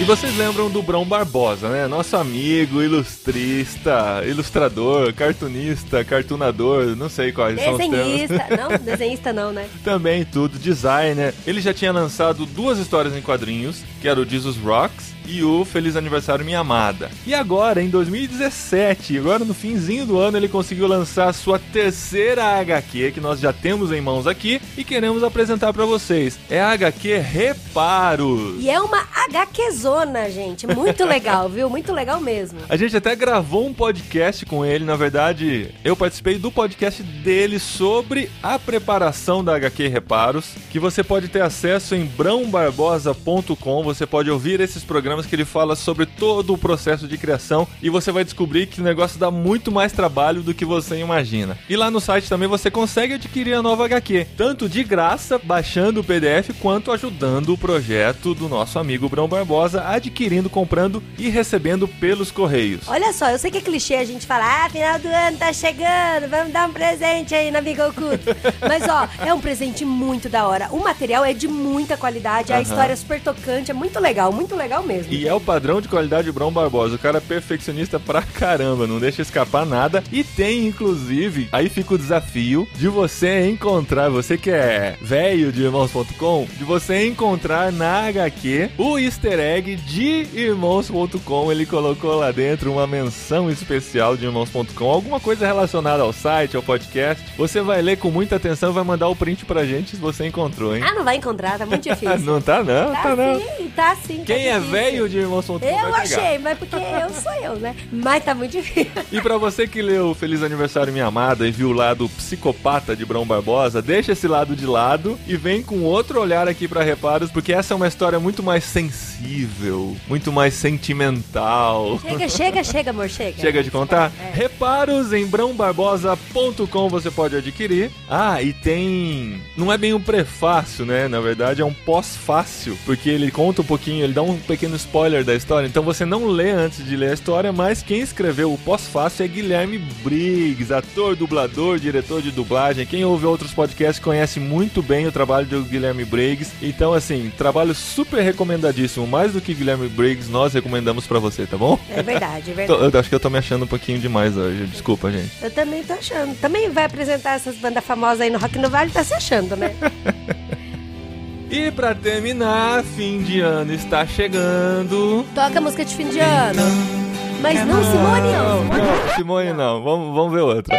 B: E vocês lembram do Brão Barbosa, né? Nosso amigo, ilustrista, ilustrador, cartunista, cartunador, não sei quais são os termos.
C: desenhista. Não, desenhista não, né?
B: Também tudo, designer. Ele já tinha lançado duas histórias em quadrinhos, que era o Jesus Rocks e o Feliz Aniversário Minha Amada. E agora, em 2017, agora no finzinho do ano, ele conseguiu lançar a sua terceira HQ, que nós já temos em mãos aqui e queremos apresentar pra vocês. É a HQ Reparos.
C: E é uma HQzona, gente. Muito legal, viu? Muito legal mesmo.
B: A gente até gravou um podcast com ele, na verdade, eu participei do podcast dele sobre a preparação da HQ Reparos, que você pode ter acesso em brãobarbosa.com, você pode ouvir esses programas que ele fala sobre todo o processo de criação e você vai descobrir que o negócio dá muito mais trabalho do que você imagina. E lá no site também você consegue adquirir a nova HQ, tanto de graça, baixando o PDF, quanto ajudando o projeto do nosso amigo Brão Barbosa, adquirindo, comprando e recebendo pelos correios.
C: Olha só, eu sei que é clichê a gente falar, ah, final do ano tá chegando, vamos dar um presente aí na Amiga Oculto. Mas ó, é um presente muito da hora. O material é de muita qualidade, a história é super tocante, é muito legal, muito legal mesmo.
B: E é o padrão de qualidade de Brão Barbosa. O cara é perfeccionista pra caramba, não deixa escapar nada. E tem, inclusive, aí fica o desafio de você encontrar, você que é velho de irmãos.com, de você encontrar na HQ o easter egg de irmãos.com. Ele colocou lá dentro uma menção especial de irmãos.com, alguma coisa relacionada ao site, ao podcast. Você vai ler com muita atenção e vai mandar o print pra gente se você encontrou, hein?
C: Ah, não vai encontrar, tá muito difícil.
B: não tá não,
C: Tá
B: tá não.
C: sim, tá sim. tá
B: Quem é
C: difícil.
B: De vai
C: Eu achei, mas porque eu sou eu, né? Mas tá muito difícil.
B: E pra você que leu Feliz Aniversário Minha Amada e viu o lado psicopata de Brão Barbosa, deixa esse lado de lado e vem com outro olhar aqui pra Reparos, porque essa é uma história muito mais sensível, muito mais sentimental.
C: Chega, chega, chega, amor, chega.
B: Chega de contar?
C: É.
B: Reparos em brãobarbosa.com você pode adquirir. Ah, e tem. Não é bem um prefácio, né? Na verdade, é um pós-fácil, porque ele conta um pouquinho, ele dá um pequeno spoiler da história, então você não lê antes de ler a história, mas quem escreveu o pós-fácil é Guilherme Briggs, ator, dublador, diretor de dublagem. Quem ouve outros podcasts conhece muito bem o trabalho do Guilherme Briggs. Então, assim, trabalho super recomendadíssimo. Mais do que Guilherme Briggs, nós recomendamos para você, tá bom?
C: É verdade, é verdade.
B: eu acho que eu tô me achando um pouquinho demais hoje. Desculpa, gente.
C: Eu também tô achando. Também vai apresentar essas bandas famosas aí no Rock no Vale, tá se achando, né?
B: E pra terminar, fim de ano está chegando.
C: Toca música de fim de ano. Mas não Simone. Não,
B: não, Simone não. Vamos, vamos ver outra.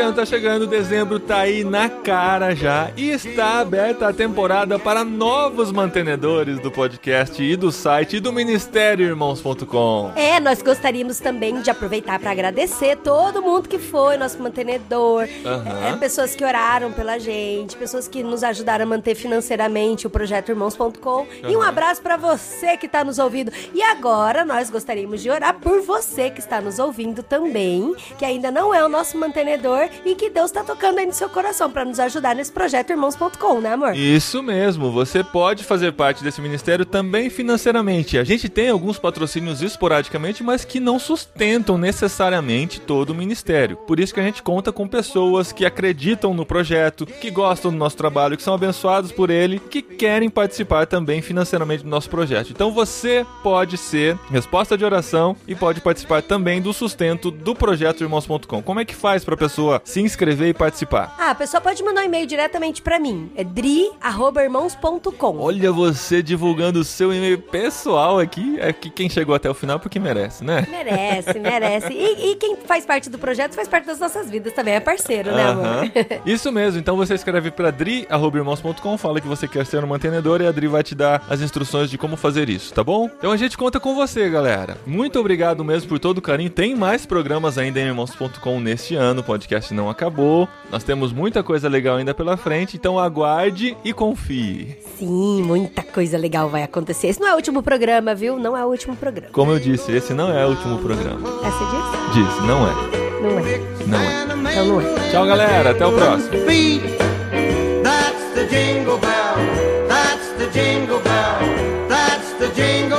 B: Ano tá chegando, dezembro tá aí na cara já e está aberta a temporada para novos mantenedores do podcast e do site e do Ministério Irmãos.com.
C: É, nós gostaríamos também de aproveitar para agradecer todo mundo que foi nosso mantenedor,
B: Aham.
C: é, pessoas que oraram pela gente, pessoas que nos ajudaram a manter financeiramente o projeto Irmãos.com. E um abraço para você que está nos ouvindo. E agora nós gostaríamos de orar por você que está nos ouvindo também, que ainda não é o nosso mantenedor e que Deus está tocando aí no seu coração para nos ajudar nesse projeto Irmãos.com, né, amor?
B: Isso mesmo, você pode fazer parte desse ministério também financeiramente. A gente tem alguns patrocínios esporadicamente, mas que não sustentam necessariamente todo o ministério. Por isso que a gente conta com pessoas que acreditam no projeto, que gostam do nosso trabalho, que são abençoados por ele, que querem participar também financeiramente do nosso projeto. Então você pode ser resposta de oração e pode participar também do sustento do projeto Irmãos.com. Como é que faz para a pessoa se inscrever e participar?
C: Ah, a pessoa pode mandar um e-mail diretamente para mim. É dri@irmãos.com.
B: Olha você divulgando o seu e-mail pessoal aqui. É que quem chegou até o final porque merece, né?
C: Merece, merece. E, e quem faz parte do projeto faz parte das nossas vidas também, é parceiro, né, amor?
B: Aham. Isso mesmo, então você escreve para dri.irmãos.com, fala que você quer ser um mantenedor e a Dri vai te dar as instruções de como fazer isso, tá bom? Então a gente conta com você, galera. Muito obrigado mesmo por todo o carinho. Tem mais programas ainda em irmãos.com neste ano, o podcast não acabou. Nós temos muita coisa legal ainda pela frente, então aguarde e confie.
C: Sim, muita coisa legal vai acontecer. Esse não é o último programa, viu? Não é o último programa.
B: Como eu disse, esse não é o último programa.
C: É, você disse?
B: Disse, não é.
C: Não é.
B: Não é.
C: Então não é.
B: Tchau, galera. Até o próximo.
E: That's the jingle bell. That's the jingle bell. That's the jingle